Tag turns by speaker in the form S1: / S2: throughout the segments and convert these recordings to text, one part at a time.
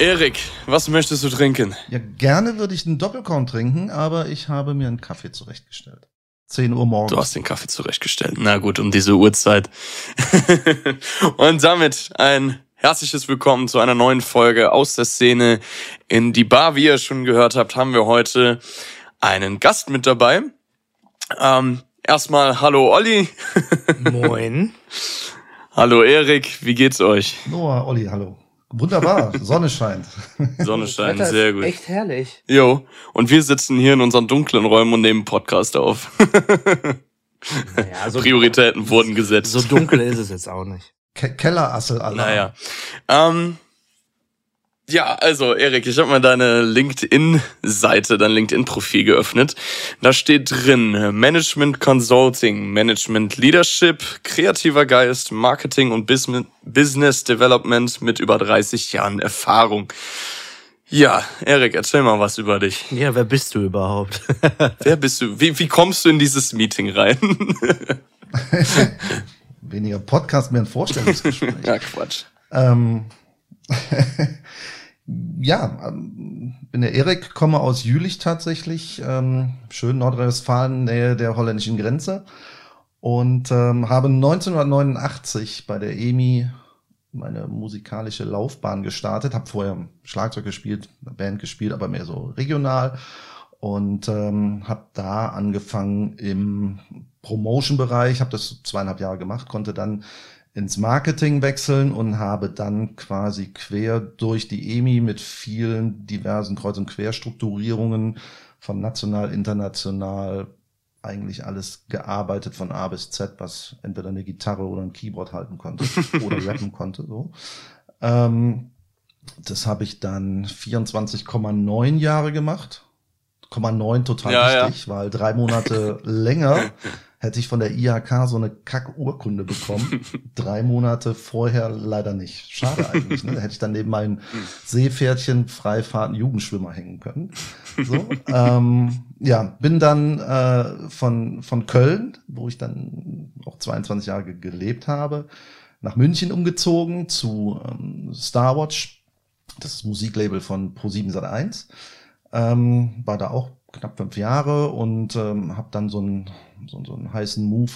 S1: Erik, was möchtest du trinken?
S2: Ja, gerne würde ich einen Doppelkorn trinken, aber ich habe mir einen Kaffee zurechtgestellt. 10 Uhr morgens.
S1: Du hast den Kaffee zurechtgestellt. Na gut, um diese Uhrzeit. Und damit ein herzliches Willkommen zu einer neuen Folge aus der Szene. In die Bar, wie ihr schon gehört habt, haben wir heute einen Gast mit dabei. Ähm, erstmal hallo Olli.
S3: Moin.
S1: hallo Erik, wie geht's euch?
S2: Noah, Olli, hallo. Wunderbar, Sonne scheint.
S1: Sonne scheint, sehr gut.
S3: Echt herrlich.
S1: Jo, und wir sitzen hier in unseren dunklen Räumen und nehmen Podcast auf.
S3: Naja, so,
S1: Prioritäten wurden gesetzt.
S3: so dunkel ist es jetzt auch nicht.
S2: Ke Kellerassel, Alter.
S1: Naja. Ähm, ja, also Erik, ich habe mal deine LinkedIn-Seite, dein LinkedIn-Profil geöffnet. Da steht drin Management Consulting, Management Leadership, kreativer Geist, Marketing und Bus- Business Development mit über 30 Jahren Erfahrung. Ja, Erik, erzähl mal was über dich.
S3: Ja, wer bist du überhaupt?
S1: Wer bist du? Wie, wie kommst du in dieses Meeting rein?
S2: Weniger Podcast, mehr ein Vorstellungsgespräch.
S1: ja, Quatsch.
S2: ähm, ja, ähm, bin der Erik, komme aus Jülich tatsächlich, ähm, schön Nordrhein-Westfalen, Nähe der holländischen Grenze. Und ähm, habe 1989 bei der EMI meine musikalische Laufbahn gestartet, habe vorher Schlagzeug gespielt, Band gespielt, aber mehr so regional. Und ähm, habe da angefangen im Promotion-Bereich, habe das zweieinhalb Jahre gemacht, konnte dann ins Marketing wechseln und habe dann quasi quer durch die EMI mit vielen diversen Kreuz- und Querstrukturierungen von national, international eigentlich alles gearbeitet von A bis Z, was entweder eine Gitarre oder ein Keyboard halten konnte oder rappen konnte. So. Ähm, das habe ich dann 24,9 Jahre gemacht. 0,9 total
S1: Ja,
S2: wichtig, weil drei Monate länger hätte ich von der IHK so eine Kack-Urkunde bekommen. Drei Monate vorher leider nicht. Schade eigentlich. Ne? Da hätte ich dann neben meinen Seepferdchen Freifahrten Jugendschwimmer hängen können. So, ähm, ja, bin dann äh, von, von Köln, wo ich dann auch 22 Jahre ge- gelebt habe, nach München umgezogen zu ähm, Starwatch. Das ist Musiklabel von Pro7 Sat1. Ähm, war da auch knapp fünf Jahre und ähm, habe dann so einen, so, so einen heißen Move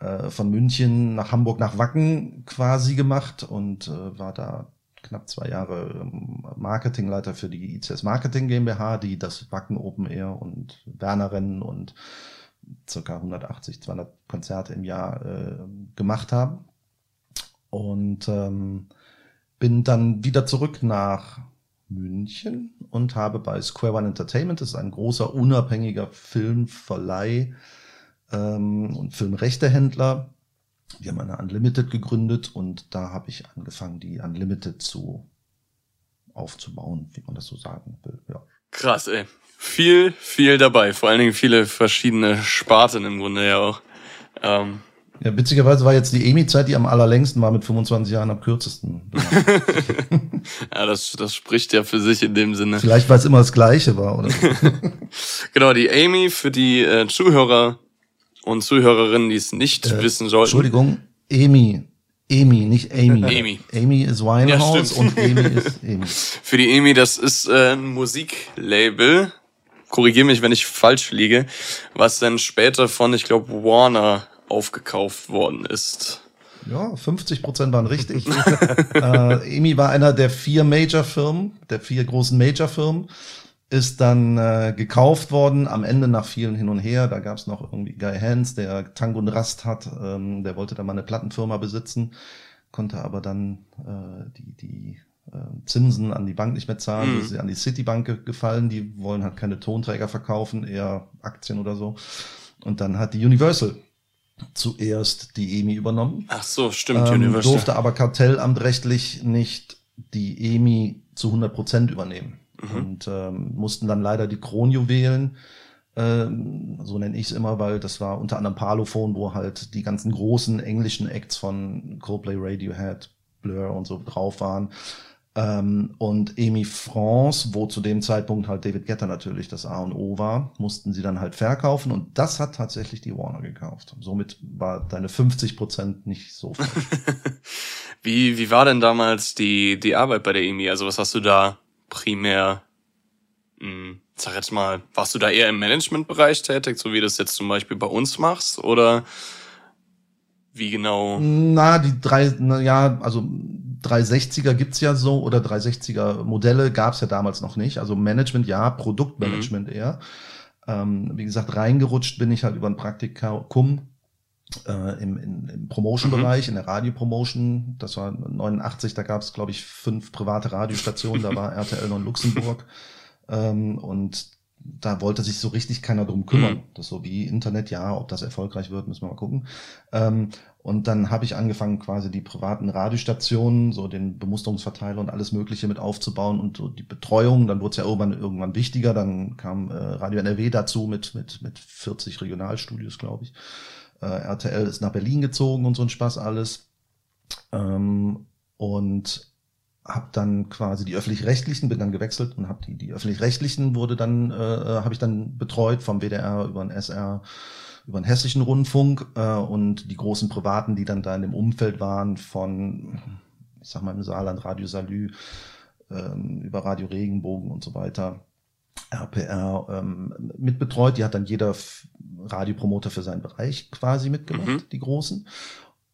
S2: äh, von München nach Hamburg nach Wacken quasi gemacht und äh, war da knapp zwei Jahre ähm, Marketingleiter für die ICS Marketing GmbH, die das Wacken Open Air und Werner Rennen und circa 180, 200 Konzerte im Jahr äh, gemacht haben. Und ähm, bin dann wieder zurück nach München und habe bei Square One Entertainment, das ist ein großer unabhängiger Filmverleih ähm, und Filmrechtehändler. Wir haben eine Unlimited gegründet und da habe ich angefangen, die Unlimited zu aufzubauen, wie man das so sagen will. Ja.
S1: Krass, ey. Viel, viel dabei. Vor allen Dingen viele verschiedene Sparten im Grunde ja auch. Ähm,
S2: Ja, witzigerweise war jetzt die EMI-Zeit, die am allerlängsten war, mit 25 Jahren am kürzesten.
S1: ja, das, das spricht ja für sich in dem Sinne.
S2: Vielleicht, weil es immer das Gleiche war, oder?
S1: Genau, die Amy für die äh, Zuhörer und Zuhörerinnen, die es nicht
S2: Äh,
S1: wissen sollten.
S2: Entschuldigung, EMI. EMI, nicht Amy.
S1: Amy.
S2: Amy ist Winehouse
S1: stimmt.
S2: und Amy ist Amy.
S1: Für die Amy, das ist äh, ein Musiklabel. Korrigiere mich, wenn ich falsch liege, was dann später von, ich glaube, Warner aufgekauft worden ist.
S2: Ja, 50 Prozent waren richtig. äh, EMI war einer der vier Major-Firmen, der vier großen Major-Firmen, ist dann äh, gekauft worden, am Ende nach vielen hin und her. Da gab es noch irgendwie Guy Hans, der Tango und Rast hat, ähm, der wollte dann mal eine Plattenfirma besitzen, konnte aber dann äh, die, die äh, Zinsen an die Bank nicht mehr zahlen,
S1: Mhm.
S2: das ist an die Citibank ge- gefallen, die wollen halt keine Tonträger verkaufen, eher Aktien oder so. Und dann hat die Universal zuerst die EMI übernommen.
S1: Ach so, stimmt,
S2: Ähm, durfte aber kartellamtrechtlich nicht die EMI zu 100 Prozent übernehmen.
S1: Mhm.
S2: Und ähm, mussten dann leider die Kronjuwelen, ähm, so nenne ich es immer, weil das war unter anderem Parlophone, wo halt die ganzen großen englischen Acts von Coldplay, Radiohead, Blur und so drauf waren, Ähm, und Emi France, wo zu dem Zeitpunkt halt David Getter natürlich das A und O war, mussten sie dann halt verkaufen und das hat tatsächlich die Warner gekauft. Somit war deine 50 Prozent nicht so falsch.
S1: wie, wie war denn damals die, die Arbeit bei der EMI? Also was hast du da primär, mh, hm, sag jetzt mal, warst du da eher im Managementbereich tätig, so wie du das jetzt zum Beispiel bei uns machst oder wie genau?
S2: Na, die drei, na ja, also 360er gibt's ja so oder 360er Modelle gab's ja damals noch nicht. Also Management ja, Produktmanagement mhm. eher. Ähm, wie gesagt, reingerutscht bin ich halt über ein Praktikum äh, im, im, im Promotion-Bereich, mhm. in der Radiopromotion. Das war 89, da gab's es, glaube ich, fünf private Radiostationen, da war RTL in Luxemburg. Ähm, und da wollte sich so richtig keiner drum kümmern. Mhm. Das so wie Internet, ja, ob das erfolgreich wird, müssen wir mal gucken. Ähm, und dann habe ich angefangen, quasi die privaten Radiostationen, so den Bemusterungsverteiler und alles Mögliche mit aufzubauen und so die Betreuung. Dann wurde es ja irgendwann, irgendwann wichtiger. Dann kam äh, Radio NRW dazu mit, mit, mit 40 Regionalstudios, glaube ich. Äh, RTL ist nach Berlin gezogen und so ein Spaß alles. Ähm, und habe dann quasi die öffentlich-rechtlichen, bin dann gewechselt und habe die, die öffentlich-rechtlichen wurde dann, äh, habe ich dann betreut vom WDR über den SR, über den hessischen Rundfunk äh, und die großen Privaten, die dann da in dem Umfeld waren von, ich sag mal im Saarland, Radio Salü, ähm, über Radio Regenbogen und so weiter. RPR ähm, mitbetreut. Die hat dann jeder Radiopromoter für seinen Bereich quasi mitgemacht, mhm. die großen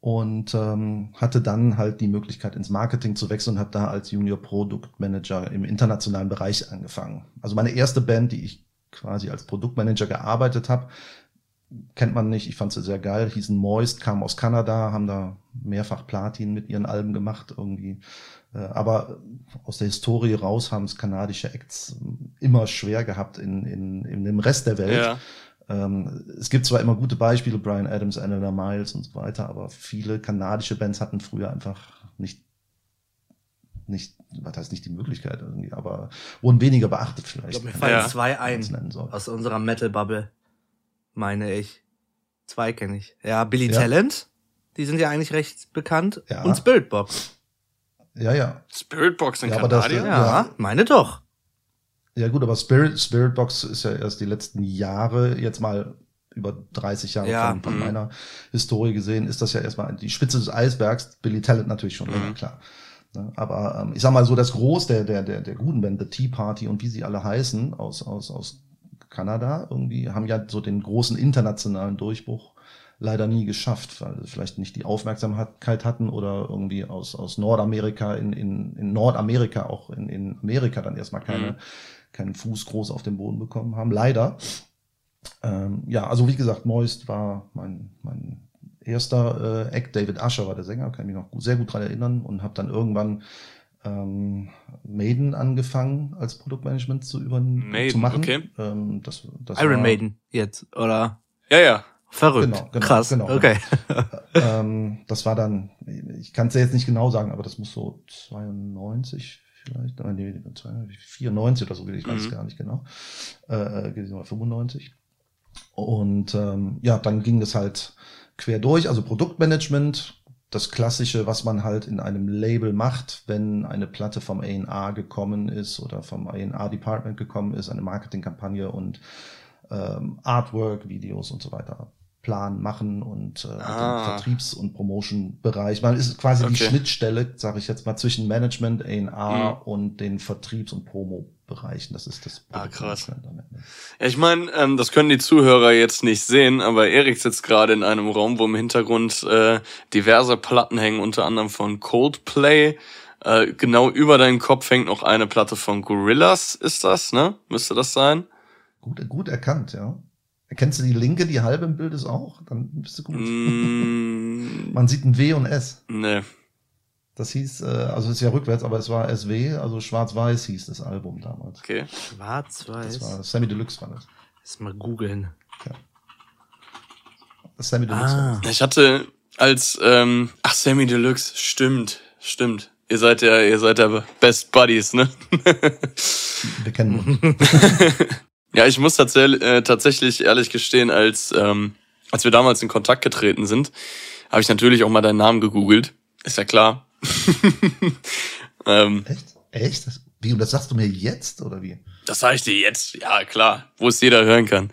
S2: und ähm, hatte dann halt die Möglichkeit ins Marketing zu wechseln und habe da als Junior Produktmanager im internationalen Bereich angefangen. Also meine erste Band, die ich quasi als Produktmanager gearbeitet habe, kennt man nicht. Ich fand sie sehr geil. Hießen Moist, kamen aus Kanada, haben da mehrfach Platin mit ihren Alben gemacht irgendwie. Äh, aber aus der Historie raus haben es kanadische Acts immer schwer gehabt in, in, in dem Rest der Welt. Ja. Ähm, es gibt zwar immer gute Beispiele, Brian Adams, Anna Miles und so weiter, aber viele kanadische Bands hatten früher einfach nicht nicht, was heißt nicht die Möglichkeit irgendwie, aber wurden weniger beachtet vielleicht. Ich
S3: glaube, mir fallen ja. zwei ein aus unserer Metal-Bubble, meine ich. Zwei kenne ich. Ja, Billy ja. Talent, die sind ja eigentlich recht bekannt. Ja. Und Spiritbox.
S2: Ja, ja.
S1: Spiritbox in ja, Kanadier?
S3: Ja, ja, meine doch.
S2: Ja gut, aber Spirit, Spirit Box ist ja erst die letzten Jahre, jetzt mal über 30 Jahre ja, von, von mhm. meiner Historie gesehen, ist das ja erstmal die Spitze des Eisbergs. Billy Talent natürlich schon mhm. klar. Ne, aber ähm, ich sag mal so, das Groß der, der, der, der guten Band, The Tea Party und wie sie alle heißen, aus, aus, aus Kanada, irgendwie haben ja so den großen internationalen Durchbruch leider nie geschafft, weil sie vielleicht nicht die Aufmerksamkeit hatten oder irgendwie aus, aus Nordamerika in, in, in Nordamerika, auch in, in Amerika dann erstmal keine, mhm keinen Fuß groß auf den Boden bekommen haben, leider. Ähm, ja, also wie gesagt, Moist war mein, mein erster äh, Act. David Usher war der Sänger, kann ich mich noch gut, sehr gut dran erinnern und habe dann irgendwann ähm, Maiden angefangen als Produktmanagement zu über Maiden, zu machen. Okay. Ähm,
S3: das, das Iron war, Maiden jetzt oder?
S1: Ja, ja.
S3: Verrückt. Genau, genau, Krass. Genau, okay.
S2: ähm, das war dann, ich kann es ja jetzt nicht genau sagen, aber das muss so 92, vielleicht, nee, 94 oder so, ich weiß mhm. gar nicht genau, äh, 95. Äh, und ähm, ja, dann ging es halt quer durch, also Produktmanagement, das Klassische, was man halt in einem Label macht, wenn eine Platte vom A&R gekommen ist oder vom A&R-Department gekommen ist, eine Marketingkampagne und ähm, Artwork, Videos und so weiter Plan machen und äh, ah. Vertriebs- und Promotion-Bereich. Man ist quasi okay. die Schnittstelle, sage ich jetzt mal, zwischen Management, A&R mhm. und den Vertriebs- und Promo-Bereichen. Das ist das.
S1: Ah, krass. Ja, ich meine, ähm, das können die Zuhörer jetzt nicht sehen, aber Erik sitzt gerade in einem Raum, wo im Hintergrund äh, diverse Platten hängen, unter anderem von Coldplay. Äh, genau über deinen Kopf hängt noch eine Platte von Gorillas, ist das, ne? Müsste das sein?
S2: Gut, gut erkannt, ja. Erkennst du die linke, die halbe im Bild ist auch? Dann bist du gut. Mm. Man sieht ein W und S.
S1: Nee.
S2: Das hieß, äh, also ist ja rückwärts, aber es war SW, also Schwarz-Weiß hieß das Album damals.
S1: Okay.
S3: Schwarz-Weiß.
S2: Das war Sammy Deluxe war das.
S3: Lass mal googeln. Ja.
S2: Sammy Deluxe. Ah.
S1: Ich hatte als, ähm, ach, Sammy Deluxe, stimmt, stimmt. Ihr seid ja, ihr seid ja Best Buddies, ne?
S2: Wir kennen uns.
S1: Ja, ich muss tatsächlich, äh, tatsächlich ehrlich gestehen, als, ähm, als wir damals in Kontakt getreten sind, habe ich natürlich auch mal deinen Namen gegoogelt. Ist ja klar.
S2: Ähm, Echt? Echt? Das, wie? Und das sagst du mir jetzt oder wie?
S1: Das sage ich dir jetzt, ja klar, wo es jeder hören kann.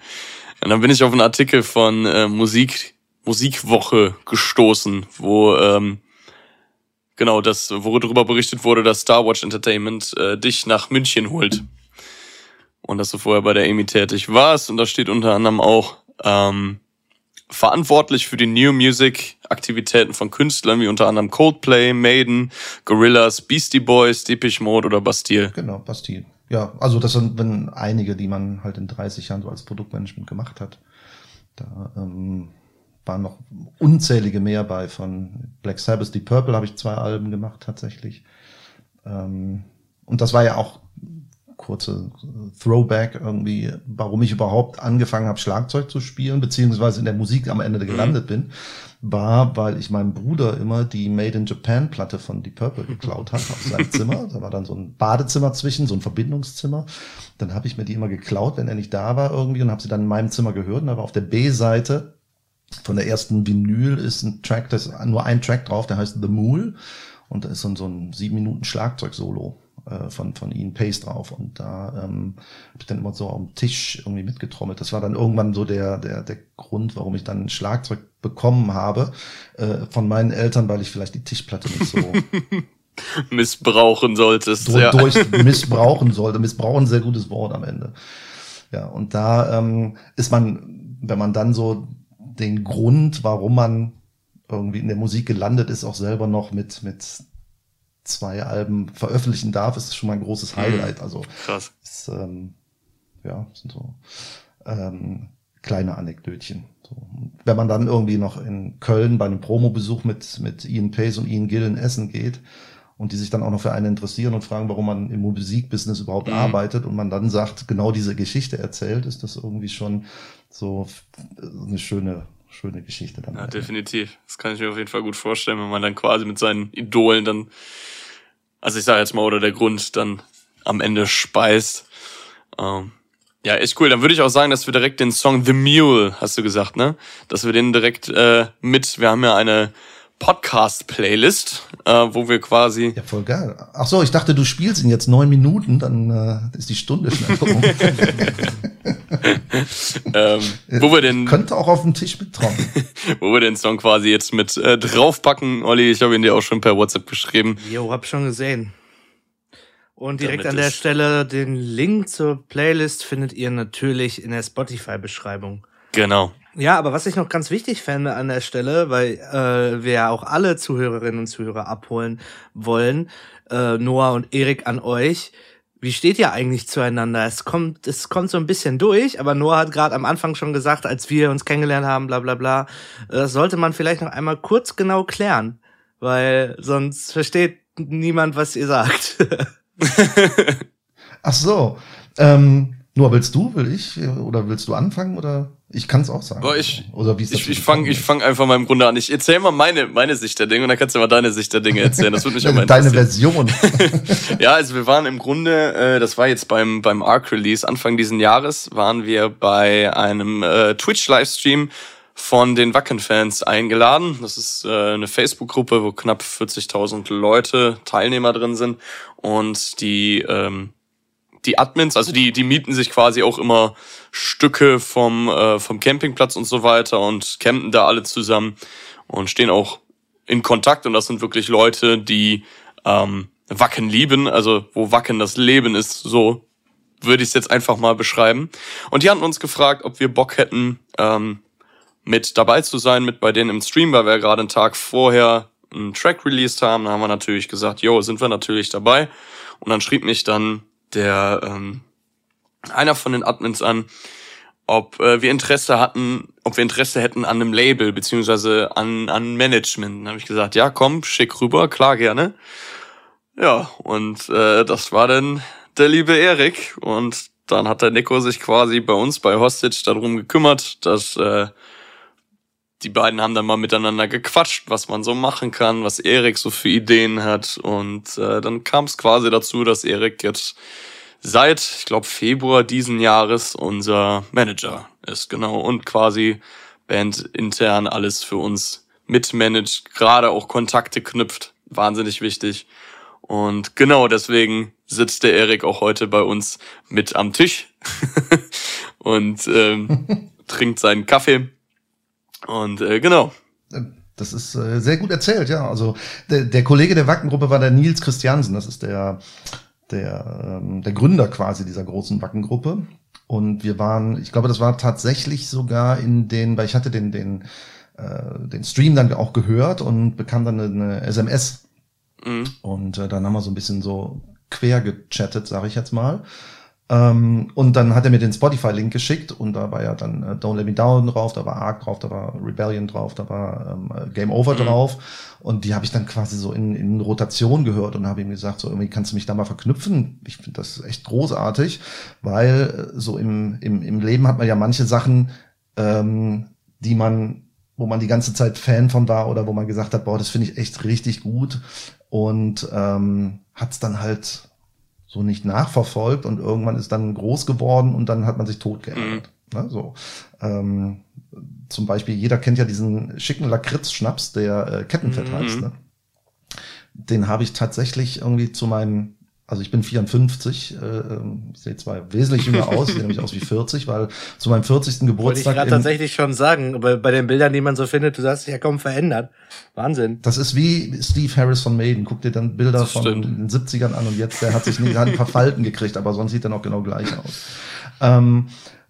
S1: Und dann bin ich auf einen Artikel von äh, Musik Musikwoche gestoßen, wo ähm, genau das, worüber berichtet wurde, dass Star Watch Entertainment äh, dich nach München holt. Und dass du vorher bei der EMI tätig warst. Und da steht unter anderem auch ähm, verantwortlich für die New Music Aktivitäten von Künstlern wie unter anderem Coldplay, Maiden, Gorillas, Beastie Boys, Depeche Mode oder Bastille.
S2: Genau, Bastille. Ja, also das sind wenn einige, die man halt in 30 Jahren so als Produktmanagement gemacht hat. Da ähm, waren noch unzählige mehr bei von Black Sabbath, die Purple habe ich zwei Alben gemacht tatsächlich. Ähm, und das war ja auch kurze Throwback irgendwie, warum ich überhaupt angefangen habe, Schlagzeug zu spielen, beziehungsweise in der Musik am Ende gelandet mhm. bin, war, weil ich meinem Bruder immer die Made in Japan Platte von Deep Purple geklaut habe aus seinem Zimmer. Da war dann so ein Badezimmer zwischen, so ein Verbindungszimmer. Dann habe ich mir die immer geklaut, wenn er nicht da war irgendwie und habe sie dann in meinem Zimmer gehört. Und da war auf der B-Seite von der ersten Vinyl ist ein Track, da ist nur ein Track drauf, der heißt The Mool. Und da ist so ein, so ein sieben Minuten Schlagzeug-Solo äh, von, von Ian Pace drauf. Und da ähm, habe ich dann immer so am Tisch irgendwie mitgetrommelt. Das war dann irgendwann so der, der, der Grund, warum ich dann ein Schlagzeug bekommen habe äh, von meinen Eltern, weil ich vielleicht die Tischplatte nicht so
S1: missbrauchen solltest.
S2: Durch, ja. durch missbrauchen sollte. Missbrauchen ein sehr gutes Wort am Ende. Ja, und da ähm, ist man, wenn man dann so den Grund, warum man irgendwie in der Musik gelandet ist, auch selber noch mit, mit zwei Alben veröffentlichen darf, ist schon mal ein großes mhm. Highlight. Also
S1: krass.
S2: Ist, ähm, ja, sind so ähm, kleine Anekdötchen. So. Wenn man dann irgendwie noch in Köln bei einem Promobesuch mit, mit Ian Pace und Ian Gill in Essen geht und die sich dann auch noch für einen interessieren und fragen, warum man im Musikbusiness überhaupt mhm. arbeitet und man dann sagt, genau diese Geschichte erzählt, ist das irgendwie schon so eine schöne schöne Geschichte
S1: dann. Ja, definitiv. Das kann ich mir auf jeden Fall gut vorstellen, wenn man dann quasi mit seinen Idolen dann, also ich sage jetzt mal, oder der Grund dann am Ende speist. Ähm, ja, echt cool. Dann würde ich auch sagen, dass wir direkt den Song The Mule, hast du gesagt, ne? Dass wir den direkt äh, mit, wir haben ja eine Podcast-Playlist, äh, wo wir quasi.
S2: Ja, voll geil. Ach so, ich dachte, du spielst ihn jetzt neun Minuten, dann äh, ist die Stunde schnell rum. ähm, wo wir den könnte auch auf dem Tisch mittrauen.
S1: wo wir den Song quasi jetzt mit äh, draufpacken. Olli, ich habe ihn dir auch schon per WhatsApp geschrieben.
S3: Jo, hab schon gesehen. Und direkt Damit an der Stelle den Link zur Playlist findet ihr natürlich in der Spotify-Beschreibung.
S1: Genau.
S3: Ja, aber was ich noch ganz wichtig fände an der Stelle, weil äh, wir ja auch alle Zuhörerinnen und Zuhörer abholen wollen, äh, Noah und Erik an euch. Wie steht ihr eigentlich zueinander? Es kommt, es kommt so ein bisschen durch, aber Noah hat gerade am Anfang schon gesagt, als wir uns kennengelernt haben, bla bla bla, das sollte man vielleicht noch einmal kurz genau klären, weil sonst versteht niemand, was ihr sagt.
S2: Ach so. Ähm, Noah, willst du, will ich oder willst du anfangen oder? Ich kann es auch sagen.
S1: Boah, ich, Oder wie ist das ich, ich fange ich fang einfach mal im Grunde an. Ich erzähle mal meine, meine Sicht der Dinge und dann kannst du mal deine Sicht der Dinge erzählen. Das würde mich mal
S2: Deine Version.
S1: ja, also wir waren im Grunde, äh, das war jetzt beim, beim Arc-Release, Anfang diesen Jahres, waren wir bei einem äh, Twitch-Livestream von den Wacken-Fans eingeladen. Das ist äh, eine Facebook-Gruppe, wo knapp 40.000 Leute, Teilnehmer drin sind. Und die ähm, die Admins, also die, die mieten sich quasi auch immer Stücke vom, äh, vom Campingplatz und so weiter und campen da alle zusammen und stehen auch in Kontakt und das sind wirklich Leute, die ähm, Wacken lieben, also wo Wacken das Leben ist, so würde ich es jetzt einfach mal beschreiben. Und die hatten uns gefragt, ob wir Bock hätten, ähm, mit dabei zu sein, mit bei denen im Stream, weil wir gerade einen Tag vorher einen Track released haben. Da haben wir natürlich gesagt, jo, sind wir natürlich dabei. Und dann schrieb mich dann der ähm, einer von den Admins an, ob äh, wir Interesse hatten, ob wir Interesse hätten an einem Label beziehungsweise an an Management. Habe ich gesagt, ja, komm, schick rüber, klar gerne. Ja, und äh, das war dann der liebe Erik und dann hat der Nico sich quasi bei uns bei Hostage darum gekümmert, dass äh, die beiden haben dann mal miteinander gequatscht, was man so machen kann, was Erik so für Ideen hat. Und äh, dann kam es quasi dazu, dass Erik jetzt seit, ich glaube, Februar diesen Jahres unser Manager ist, genau. Und quasi Band intern alles für uns mitmanagt, gerade auch Kontakte knüpft. Wahnsinnig wichtig. Und genau deswegen sitzt der Erik auch heute bei uns mit am Tisch und ähm, trinkt seinen Kaffee. Und äh, genau.
S2: Das ist äh, sehr gut erzählt, ja. Also der, der Kollege der Wackengruppe war der Nils Christiansen. Das ist der, der, ähm, der Gründer quasi dieser großen Wackengruppe. Und wir waren, ich glaube, das war tatsächlich sogar in den, weil ich hatte den, den, äh, den Stream dann auch gehört und bekam dann eine, eine SMS. Mhm. Und äh, dann haben wir so ein bisschen so quer gechattet, sage ich jetzt mal. Ähm, und dann hat er mir den Spotify-Link geschickt und da war ja dann äh, Don't Let Me Down drauf, da war Ark drauf, da war Rebellion drauf, da war ähm, äh, Game Over mhm. drauf und die habe ich dann quasi so in, in Rotation gehört und habe ihm gesagt, so irgendwie kannst du mich da mal verknüpfen. Ich finde das echt großartig, weil äh, so im, im, im Leben hat man ja manche Sachen, ähm, die man wo man die ganze Zeit Fan von war oder wo man gesagt hat, boah, das finde ich echt richtig gut und ähm, hat es dann halt so nicht nachverfolgt und irgendwann ist dann groß geworden und dann hat man sich tot geärgert. Mhm. Ne, so. Ähm, zum Beispiel, jeder kennt ja diesen schicken Lakritz-Schnaps, der äh, Kettenfett mhm. heißt. Ne? Den habe ich tatsächlich irgendwie zu meinem also ich bin 54, äh, ähm, ich sehe zwar wesentlich jünger aus, sehe nämlich aus wie 40, weil zu meinem 40. Geburtstag. Wollte ich
S3: gerade tatsächlich schon sagen, aber bei den Bildern, die man so findet, du hast dich ja kaum verändert. Wahnsinn.
S2: Das ist wie Steve Harris von Maiden. Guck dir dann Bilder das von stimmt. den 70ern an und jetzt, der hat sich nicht, hat ein paar Falten gekriegt, aber sonst sieht er noch genau gleich aus. Ähm,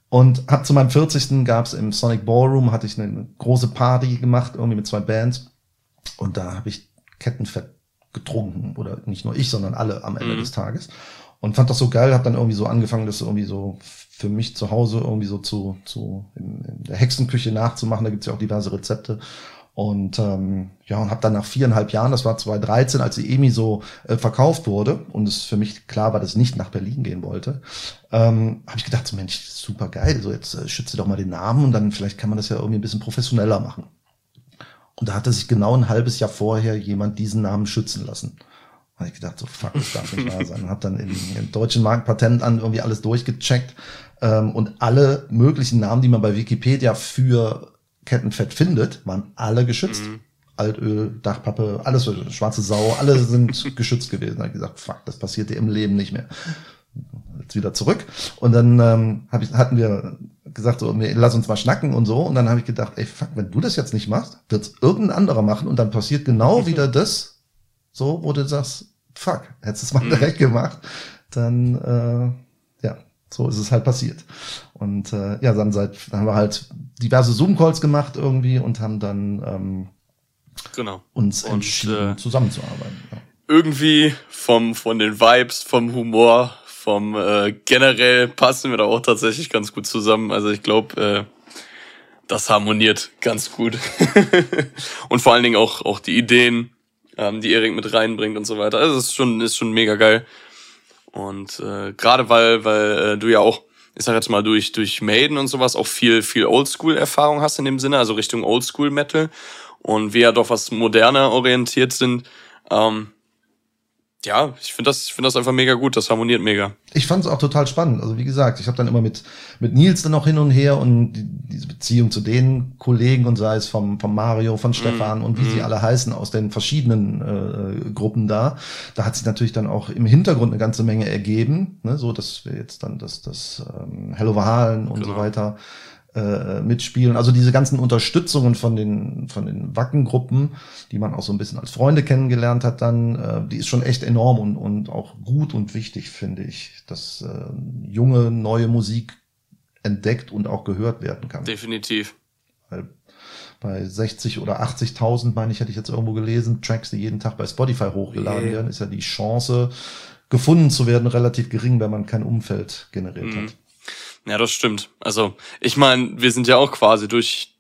S2: und hab zu meinem 40. gab's im Sonic Ballroom, hatte ich eine große Party gemacht, irgendwie mit zwei Bands. Und da habe ich Kettenfett getrunken oder nicht nur ich, sondern alle am Ende mhm. des Tages und fand das so geil, habe dann irgendwie so angefangen, das irgendwie so für mich zu Hause irgendwie so zu, zu in, in der Hexenküche nachzumachen. Da gibt's ja auch diverse Rezepte. Und ähm, ja, und habe dann nach viereinhalb Jahren, das war 2013, als die EMI so äh, verkauft wurde und es für mich klar war, dass ich nicht nach Berlin gehen wollte, ähm, habe ich gedacht, so Mensch, super geil, so jetzt äh, schütze doch mal den Namen und dann vielleicht kann man das ja irgendwie ein bisschen professioneller machen. Und da hatte sich genau ein halbes Jahr vorher jemand diesen Namen schützen lassen. Habe ich gedacht, so fuck, das darf nicht wahr sein. Und habe dann im, im deutschen Markt Patent an irgendwie alles durchgecheckt ähm, und alle möglichen Namen, die man bei Wikipedia für Kettenfett findet, waren alle geschützt. Mhm. Altöl, Dachpappe, alles schwarze Sau, alle sind geschützt gewesen. Da habe ich gesagt, fuck, das passiert dir im Leben nicht mehr. Jetzt wieder zurück. Und dann ähm, hab ich, hatten wir gesagt, so, lass uns mal schnacken und so. Und dann habe ich gedacht, ey, fuck, wenn du das jetzt nicht machst, wird's irgendein anderer machen und dann passiert genau mhm. wieder das, so, wo du sagst, fuck, hättest du es mal mhm. direkt gemacht, dann, äh, ja, so ist es halt passiert. Und äh, ja, dann seit, dann haben wir halt diverse Zoom-Calls gemacht irgendwie und haben dann ähm,
S1: genau.
S2: uns und, entschieden, äh, zusammenzuarbeiten. Ja.
S1: Irgendwie vom, von den Vibes, vom Humor, vom äh, generell passen wir da auch tatsächlich ganz gut zusammen. Also ich glaube, äh, das harmoniert ganz gut. und vor allen Dingen auch, auch die Ideen, ähm, die Erik mit reinbringt und so weiter. Also es ist schon, ist schon mega geil. Und äh, gerade weil, weil äh, du ja auch, ich sag jetzt mal, durch, durch Maiden und sowas auch viel, viel Oldschool-Erfahrung hast in dem Sinne, also Richtung Oldschool-Metal. Und wir ja doch was moderner orientiert sind, ähm, ja, ich finde das, ich finde das einfach mega gut. Das harmoniert mega.
S2: Ich fand es auch total spannend. Also wie gesagt, ich habe dann immer mit mit Nils dann noch hin und her und die, diese Beziehung zu den Kollegen und sei es vom vom Mario, von Stefan mm, und wie mm. sie alle heißen aus den verschiedenen äh, Gruppen da. Da hat sich natürlich dann auch im Hintergrund eine ganze Menge ergeben, ne, so dass wir jetzt dann das das ähm, Hello Verhalen und genau. so weiter äh, mitspielen. Also diese ganzen Unterstützungen von den, von den Wackengruppen, die man auch so ein bisschen als Freunde kennengelernt hat, dann, äh, die ist schon echt enorm und, und auch gut und wichtig, finde ich, dass äh, junge, neue Musik entdeckt und auch gehört werden kann.
S1: Definitiv.
S2: Weil bei 60 oder 80.000, meine ich, hätte ich jetzt irgendwo gelesen, Tracks, die jeden Tag bei Spotify hochgeladen yeah. werden, ist ja die Chance, gefunden zu werden, relativ gering, wenn man kein Umfeld generiert mm. hat.
S1: Ja, das stimmt. Also, ich meine, wir sind ja auch quasi durch,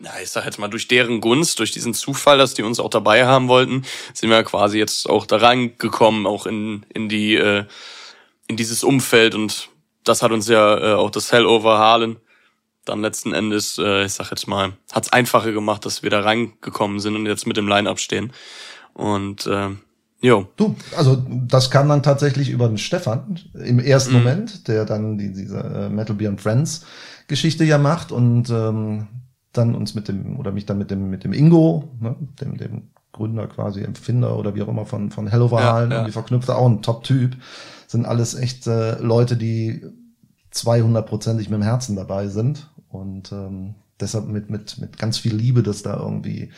S1: ja, ich sag jetzt mal, durch deren Gunst, durch diesen Zufall, dass die uns auch dabei haben wollten, sind wir quasi jetzt auch da reingekommen, auch in, in die, äh, in dieses Umfeld und das hat uns ja äh, auch das Hellover Harlan dann letzten Endes, äh, ich sag jetzt mal, hat's einfacher gemacht, dass wir da reingekommen sind und jetzt mit dem Line-Up stehen. Und äh, Jo.
S2: Du, also das kam dann tatsächlich über den Stefan im ersten mhm. Moment, der dann die, diese äh, Metal Beer and Friends Geschichte ja macht und ähm, dann uns mit dem oder mich dann mit dem mit dem Ingo, ne, dem dem Gründer quasi, Empfinder oder wie auch immer von, von Helloverhalen, ja, ja. irgendwie verknüpft, auch ein Top-Typ. Sind alles echt äh, Leute, die 200-prozentig mit dem Herzen dabei sind und ähm, deshalb mit, mit, mit ganz viel Liebe das da irgendwie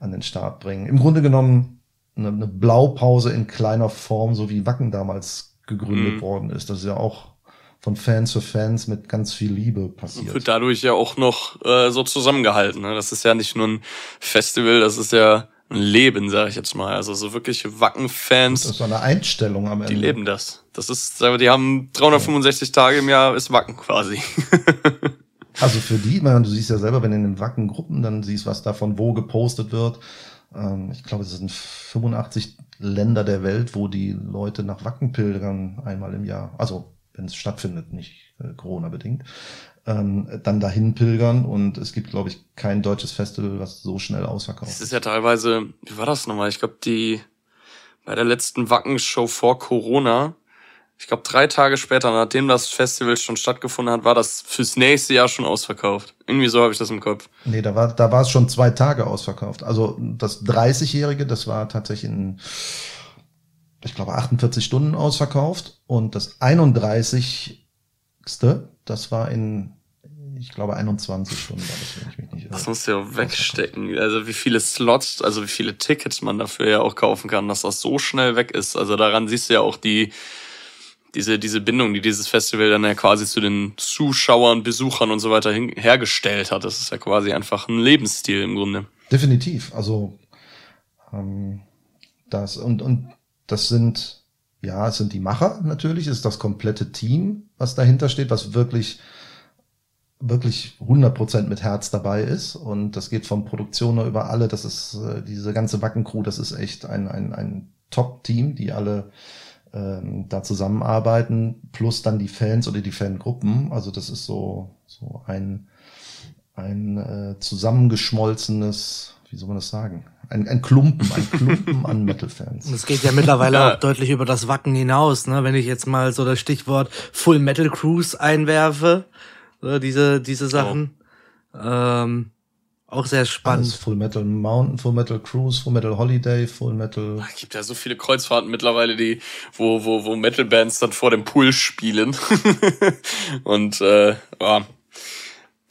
S2: an den Start bringen. Im Grunde genommen eine, eine Blaupause in kleiner Form, so wie Wacken damals gegründet mhm. worden ist. Das ist ja auch von Fans für Fans mit ganz viel Liebe passiert.
S1: Wird dadurch ja auch noch äh, so zusammengehalten. Ne? Das ist ja nicht nur ein Festival, das ist ja ein Leben, sage ich jetzt mal. Also so wirklich Wacken-Fans.
S2: Das ist so eine Einstellung am Ende.
S1: Die leben das. Das ist, die haben 365 ja. Tage im Jahr ist Wacken quasi.
S2: also für die, man, du siehst ja selber, wenn du in den Wacken-Gruppen dann siehst, was davon wo gepostet wird. Ähm, ich glaube, es sind 85 Länder der Welt, wo die Leute nach Wacken pilgern einmal im Jahr. Also wenn es stattfindet, nicht äh, Corona-bedingt ähm, dann dahin pilgern und es gibt, glaube ich, kein deutsches Festival, was so schnell ausverkauft.
S1: Es ist ja teilweise, wie war das nochmal? Ich glaube, die bei der letzten Wackenshow vor Corona, ich glaube drei Tage später, nachdem das Festival schon stattgefunden hat, war das fürs nächste Jahr schon ausverkauft. Irgendwie so habe ich das im Kopf.
S2: Nee, da war, da war es schon zwei Tage ausverkauft. Also das 30-Jährige, das war tatsächlich in, ich glaube, 48 Stunden ausverkauft und das 31 das war in, ich glaube, 21 Stunden war das, wenn ich mich nicht
S1: irre. Das musst du ja wegstecken. Also wie viele Slots, also wie viele Tickets man dafür ja auch kaufen kann, dass das so schnell weg ist. Also daran siehst du ja auch die, diese, diese Bindung, die dieses Festival dann ja quasi zu den Zuschauern, Besuchern und so weiter hin, hergestellt hat. Das ist ja quasi einfach ein Lebensstil im Grunde.
S2: Definitiv. Also ähm, das und, und das sind ja, es sind die Macher natürlich, es ist das komplette Team, was dahinter steht, was wirklich wirklich 100% mit Herz dabei ist und das geht vom Produktioner über alle, das ist äh, diese ganze Wackencrew, das ist echt ein, ein, ein Top-Team, die alle ähm, da zusammenarbeiten, plus dann die Fans oder die Fangruppen, also das ist so, so ein, ein äh, zusammengeschmolzenes, wie soll man das sagen, ein, ein Klumpen, ein Klumpen an Metal-Fans.
S3: Das geht ja mittlerweile ja. auch deutlich über das Wacken hinaus, ne? Wenn ich jetzt mal so das Stichwort Full Metal Cruise einwerfe, diese, diese Sachen. Oh. Ähm, auch sehr spannend. Alles
S2: Full Metal Mountain, Full Metal Cruise, Full Metal Holiday, Full Metal.
S1: Es gibt ja so viele Kreuzfahrten mittlerweile, die, wo, wo, wo Metal-Bands dann vor dem Pool spielen. Und äh, ja,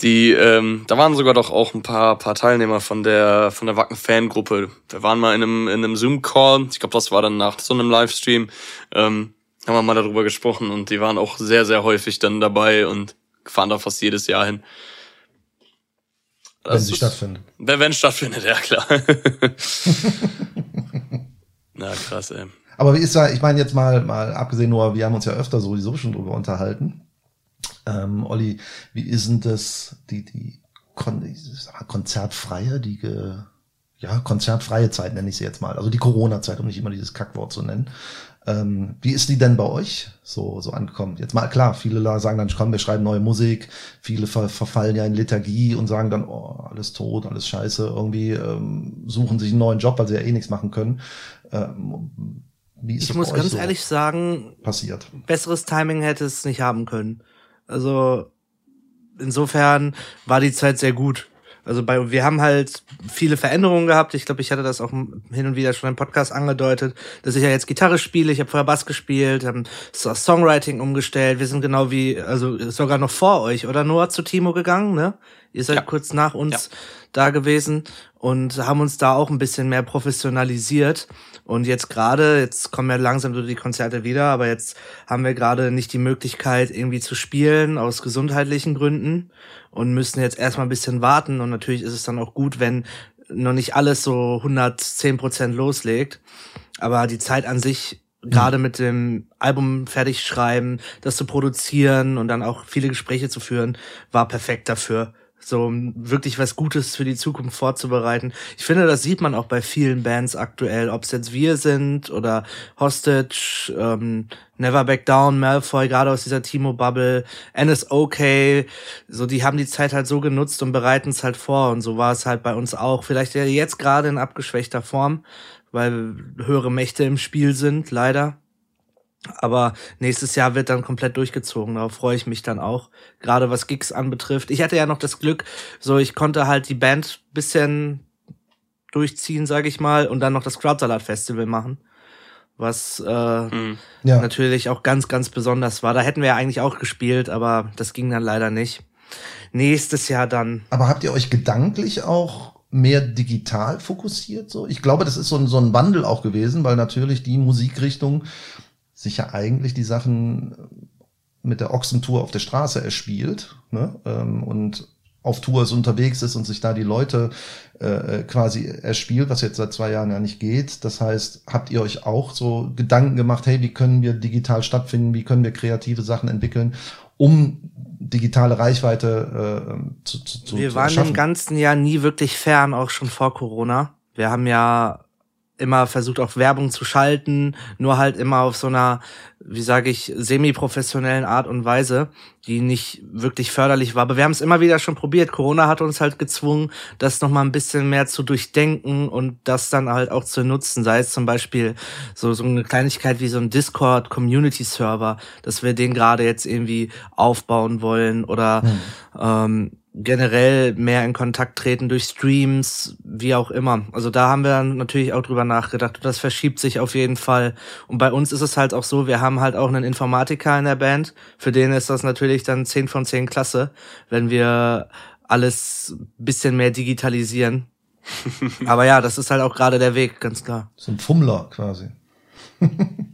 S1: die, ähm, da waren sogar doch auch ein paar, paar Teilnehmer von der, von der Wacken-Fangruppe. Wir waren mal in einem, in einem Zoom-Call. Ich glaube, das war dann nach so einem Livestream. Ähm, haben wir mal darüber gesprochen und die waren auch sehr, sehr häufig dann dabei und fahren da fast jedes Jahr hin.
S2: Das wenn sie stattfindet.
S1: Wenn, wenn stattfindet, ja klar. Na krass, ey.
S2: Aber wie ist da, ich meine jetzt mal, mal abgesehen nur, wir haben uns ja öfter sowieso schon drüber unterhalten. Ähm, Olli, wie ist denn das, die, die Kon konzertfreie, die ge, ja, konzertfreie Zeit nenne ich sie jetzt mal, also die Corona-Zeit, um nicht immer dieses Kackwort zu nennen. Ähm, wie ist die denn bei euch so, so angekommen? Jetzt mal klar, viele sagen dann, komm, wir schreiben neue Musik, viele ver verfallen ja in Lethargie und sagen dann, oh, alles tot, alles scheiße, irgendwie ähm, suchen sich einen neuen Job, weil sie ja eh nichts machen können. Ähm,
S3: wie ist ich muss ganz so ehrlich sagen,
S2: passiert.
S3: Besseres Timing hätte es nicht haben können. Also insofern war die Zeit sehr gut. Also bei, wir haben halt viele Veränderungen gehabt. Ich glaube, ich hatte das auch hin und wieder schon im Podcast angedeutet, dass ich ja jetzt Gitarre spiele. Ich habe vorher Bass gespielt, haben das Songwriting umgestellt. Wir sind genau wie, also sogar noch vor euch, oder Noah zu Timo gegangen, ne? Ihr seid ja. kurz nach uns ja. da gewesen und haben uns da auch ein bisschen mehr professionalisiert. Und jetzt gerade, jetzt kommen ja langsam so die Konzerte wieder, aber jetzt haben wir gerade nicht die Möglichkeit, irgendwie zu spielen aus gesundheitlichen Gründen und müssen jetzt erstmal ein bisschen warten. Und natürlich ist es dann auch gut, wenn noch nicht alles so 110 Prozent loslegt. Aber die Zeit an sich, gerade mit dem Album fertig schreiben, das zu produzieren und dann auch viele Gespräche zu führen, war perfekt dafür so um wirklich was Gutes für die Zukunft vorzubereiten. Ich finde, das sieht man auch bei vielen Bands aktuell, ob es jetzt wir sind oder Hostage, ähm, Never Back Down, Malfoy, gerade aus dieser Timo-Bubble, NSOK, so die haben die Zeit halt so genutzt und bereiten es halt vor und so war es halt bei uns auch. Vielleicht jetzt gerade in abgeschwächter Form, weil höhere Mächte im Spiel sind, leider. Aber nächstes Jahr wird dann komplett durchgezogen. Darauf freue ich mich dann auch. Gerade was Gigs anbetrifft. Ich hatte ja noch das Glück, so ich konnte halt die Band bisschen durchziehen, sage ich mal, und dann noch das Crowdsalat Festival machen. Was äh, mhm. ja. natürlich auch ganz, ganz besonders war. Da hätten wir ja eigentlich auch gespielt, aber das ging dann leider nicht. Nächstes Jahr dann.
S2: Aber habt ihr euch gedanklich auch mehr digital fokussiert? So, ich glaube, das ist so ein, so ein Wandel auch gewesen, weil natürlich die Musikrichtung sich ja eigentlich die Sachen mit der Ochsentour auf der Straße erspielt ne? Ähm, und auf Tours unterwegs ist und sich da die Leute äh, quasi erspielt, was jetzt seit zwei Jahren ja nicht geht. Das heißt, habt ihr euch auch so Gedanken gemacht, hey, wie können wir digital stattfinden, wie können wir kreative Sachen entwickeln, um digitale Reichweite äh, zu, zu, zu
S3: Wir waren im ganzen Jahr nie wirklich fern, auch schon vor Corona. Wir haben ja immer versucht auch Werbung zu schalten, nur halt immer auf so einer, wie sage ich, semi-professionellen Art und Weise, die nicht wirklich förderlich war. Aber wir haben es immer wieder schon probiert. Corona hat uns halt gezwungen, das nochmal ein bisschen mehr zu durchdenken und das dann halt auch zu nutzen. Sei es zum Beispiel so, so eine Kleinigkeit wie so ein Discord Community Server, dass wir den gerade jetzt irgendwie aufbauen wollen oder hm. ähm, generell mehr in Kontakt treten durch Streams, wie auch immer. Also da haben wir dann natürlich auch drüber nachgedacht. Das verschiebt sich auf jeden Fall. Und bei uns ist es halt auch so, wir haben halt auch einen Informatiker in der Band. Für den ist das natürlich dann 10 von 10 klasse, wenn wir alles bisschen mehr digitalisieren. Aber ja, das ist halt auch gerade der Weg, ganz klar.
S2: So ein Fummler quasi.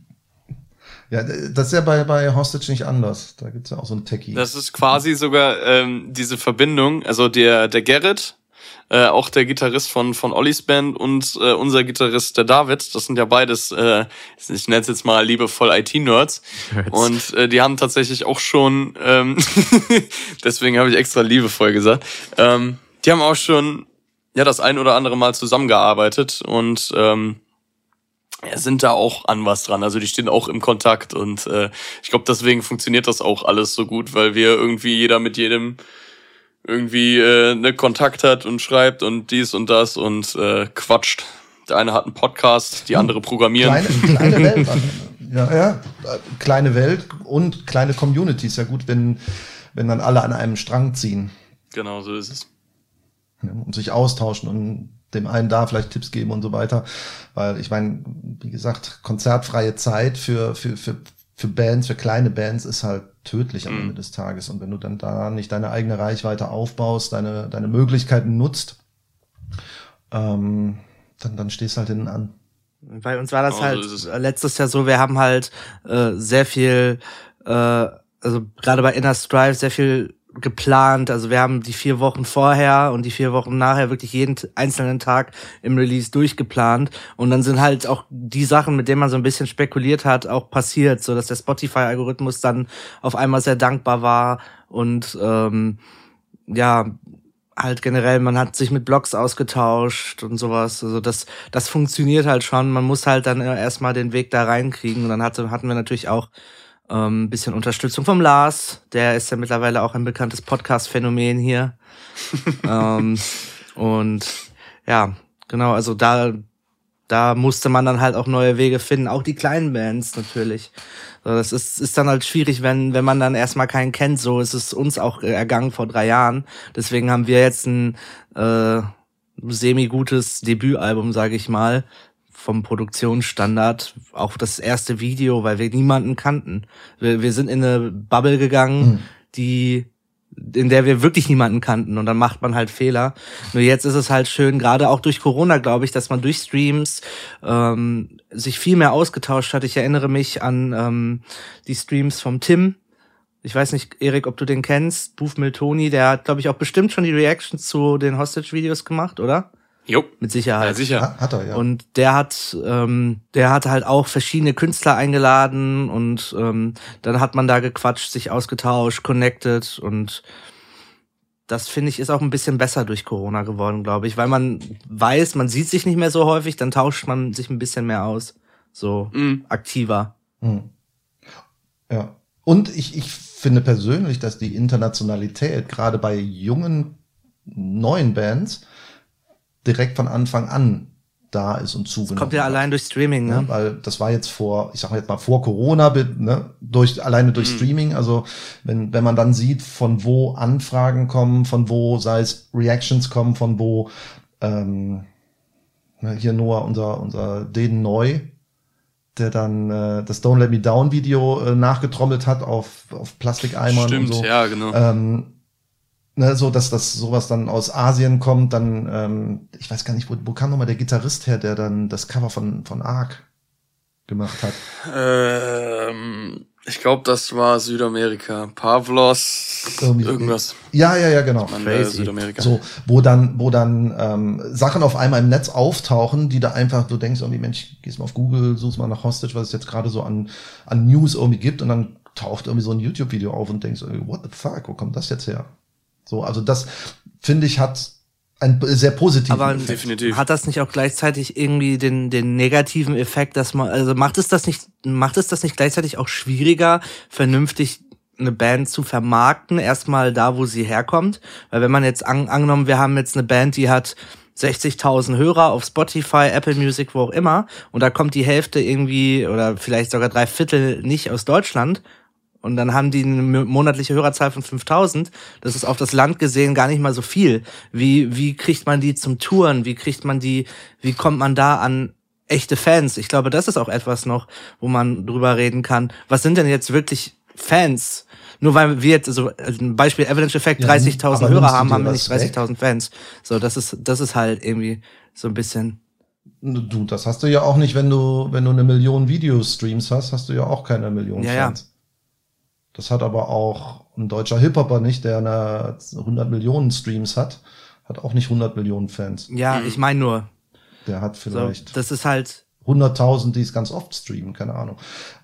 S2: Ja, das ist ja bei, bei Hostage nicht anders. Da gibt's ja auch so ein Techie.
S1: Das ist quasi sogar ähm, diese Verbindung. Also der, der Gerrit, äh, auch der Gitarrist von, von Ollis Band und äh, unser Gitarrist, der David, das sind ja beides, äh, ich nenne es jetzt mal liebevoll IT-Nerds. Und äh, die haben tatsächlich auch schon, ähm, deswegen habe ich extra liebevoll gesagt, ähm, die haben auch schon ja das ein oder andere Mal zusammengearbeitet und ähm, sind da auch an was dran. Also die stehen auch im Kontakt und äh, ich glaube, deswegen funktioniert das auch alles so gut, weil wir irgendwie jeder mit jedem irgendwie äh, ne Kontakt hat und schreibt und dies und das und äh, quatscht. Der eine hat einen Podcast, die andere programmieren.
S2: Kleine, kleine Welt. ja, ja, kleine Welt und kleine Communities. Ja gut, wenn, wenn dann alle an einem Strang ziehen.
S1: Genau, so ist es.
S2: Und sich austauschen und dem einen da vielleicht Tipps geben und so weiter. Weil ich meine, wie gesagt, konzertfreie Zeit für, für, für, für Bands, für kleine Bands ist halt tödlich am mhm. Ende des Tages. Und wenn du dann da nicht deine eigene Reichweite aufbaust, deine, deine Möglichkeiten nutzt, ähm, dann, dann stehst halt hinten an.
S3: Bei uns war das oh, halt letztes Jahr so, wir haben halt äh, sehr viel, äh, also gerade bei Inner Strive sehr viel geplant. Also wir haben die vier Wochen vorher und die vier Wochen nachher wirklich jeden einzelnen Tag im Release durchgeplant. Und dann sind halt auch die Sachen, mit denen man so ein bisschen spekuliert hat, auch passiert, so dass der Spotify-Algorithmus dann auf einmal sehr dankbar war und ähm, ja, halt generell, man hat sich mit Blogs ausgetauscht und sowas. Also das, das funktioniert halt schon. Man muss halt dann erstmal den Weg da reinkriegen. Und dann hatte, hatten wir natürlich auch ähm, bisschen Unterstützung vom Lars, der ist ja mittlerweile auch ein bekanntes Podcast-Phänomen hier. ähm, und ja, genau, also da, da musste man dann halt auch neue Wege finden, auch die kleinen Bands natürlich. So, das ist, ist dann halt schwierig, wenn, wenn man dann erstmal keinen kennt. So ist es uns auch ergangen vor drei Jahren. Deswegen haben wir jetzt ein äh, semi-gutes Debütalbum, sage ich mal, vom Produktionsstandard, auch das erste Video, weil wir niemanden kannten. Wir, wir sind in eine Bubble gegangen, mhm. die in der wir wirklich niemanden kannten und dann macht man halt Fehler. Nur jetzt ist es halt schön, gerade auch durch Corona, glaube ich, dass man durch Streams ähm, sich viel mehr ausgetauscht hat. Ich erinnere mich an ähm, die Streams vom Tim. Ich weiß nicht, Erik, ob du den kennst. Boof Miltoni, der hat, glaube ich, auch bestimmt schon die Reactions zu den Hostage-Videos gemacht, oder?
S1: Jo.
S3: Mit Sicherheit.
S1: Ja, sicher.
S2: Hat er, ja.
S3: Und der hat, ähm, der hat halt auch verschiedene Künstler eingeladen und ähm, dann hat man da gequatscht, sich ausgetauscht, connected und das finde ich ist auch ein bisschen besser durch Corona geworden, glaube ich, weil man weiß, man sieht sich nicht mehr so häufig, dann tauscht man sich ein bisschen mehr aus, so mm. aktiver. Mm.
S2: Ja. Und ich, ich finde persönlich, dass die Internationalität gerade bei jungen neuen Bands direkt von Anfang an da ist und zugenommen.
S3: kommt ja allein durch Streaming, ne?
S2: Ja, weil das war jetzt vor, ich sag jetzt mal vor Corona, ne, durch alleine durch mhm. Streaming. Also wenn wenn man dann sieht, von wo Anfragen kommen, von wo sei es Reactions kommen, von wo ähm, Ne, hier Noah, unser, unser Den Neu, der dann äh, das Don't Let Me Down Video äh, nachgetrommelt hat auf, auf Plastikeimern
S1: Stimmt,
S2: und so.
S1: ja, genau.
S2: Ähm, ne, so dass das sowas dann aus Asien kommt, dann, ähm, ich weiß gar nicht, wo, wo kam nochmal der Gitarrist her, der dann das Cover von, von Ark gemacht hat.
S1: Ähm, ich glaube, das war Südamerika. Pavlos,
S2: Irgendwie-
S1: irgendwas.
S2: Ja, ja, ja, genau.
S1: Äh,
S3: Crazy.
S1: Südamerika.
S2: So, wo dann, wo dann ähm, Sachen auf einmal im Netz auftauchen, die da einfach, du denkst irgendwie, Mensch, gehst mal auf Google, suchst mal nach Hostage, was es jetzt gerade so an, an News irgendwie gibt und dann taucht irgendwie so ein YouTube-Video auf und denkst, irgendwie, what the fuck, wo kommt das jetzt her? So, also das, finde ich, hat einen sehr positiven
S3: Aber
S2: Effekt.
S1: Definitiv.
S3: hat das nicht auch gleichzeitig irgendwie den, den negativen Effekt, dass man, also macht es das nicht, macht es das nicht gleichzeitig auch schwieriger, vernünftig eine Band zu vermarkten, erstmal da, wo sie herkommt? Weil wenn man jetzt an, angenommen, wir haben jetzt eine Band, die hat 60.000 Hörer auf Spotify, Apple Music, wo auch immer, und da kommt die Hälfte irgendwie oder vielleicht sogar drei Viertel nicht aus Deutschland, und dann haben die eine mo- monatliche Hörerzahl von 5000. Das ist auf das Land gesehen gar nicht mal so viel. Wie, wie kriegt man die zum Touren? Wie kriegt man die, wie kommt man da an echte Fans? Ich glaube, das ist auch etwas noch, wo man drüber reden kann. Was sind denn jetzt wirklich Fans? Nur weil wir jetzt, so also ein Beispiel Avalanche-Effekt,
S2: Ja,
S3: 30.000
S2: aber
S3: Hörer haben, haben wir nicht 30.000 Fans. So, das ist, das ist halt irgendwie so ein bisschen.
S2: Du, das hast du ja auch nicht, wenn du, wenn du eine Million Videostreams hast, hast du ja auch keine Million
S3: Ja, ja.
S2: Das hat aber auch ein deutscher Hip-Hopper nicht, der eine 100 Millionen Streams hat, hat auch nicht 100 Millionen Fans.
S3: Ja, ich meine nur,
S2: Der hat
S3: so,
S2: vielleicht
S3: das ist halt,
S2: 100.000, die es ganz oft streamen, keine Ahnung.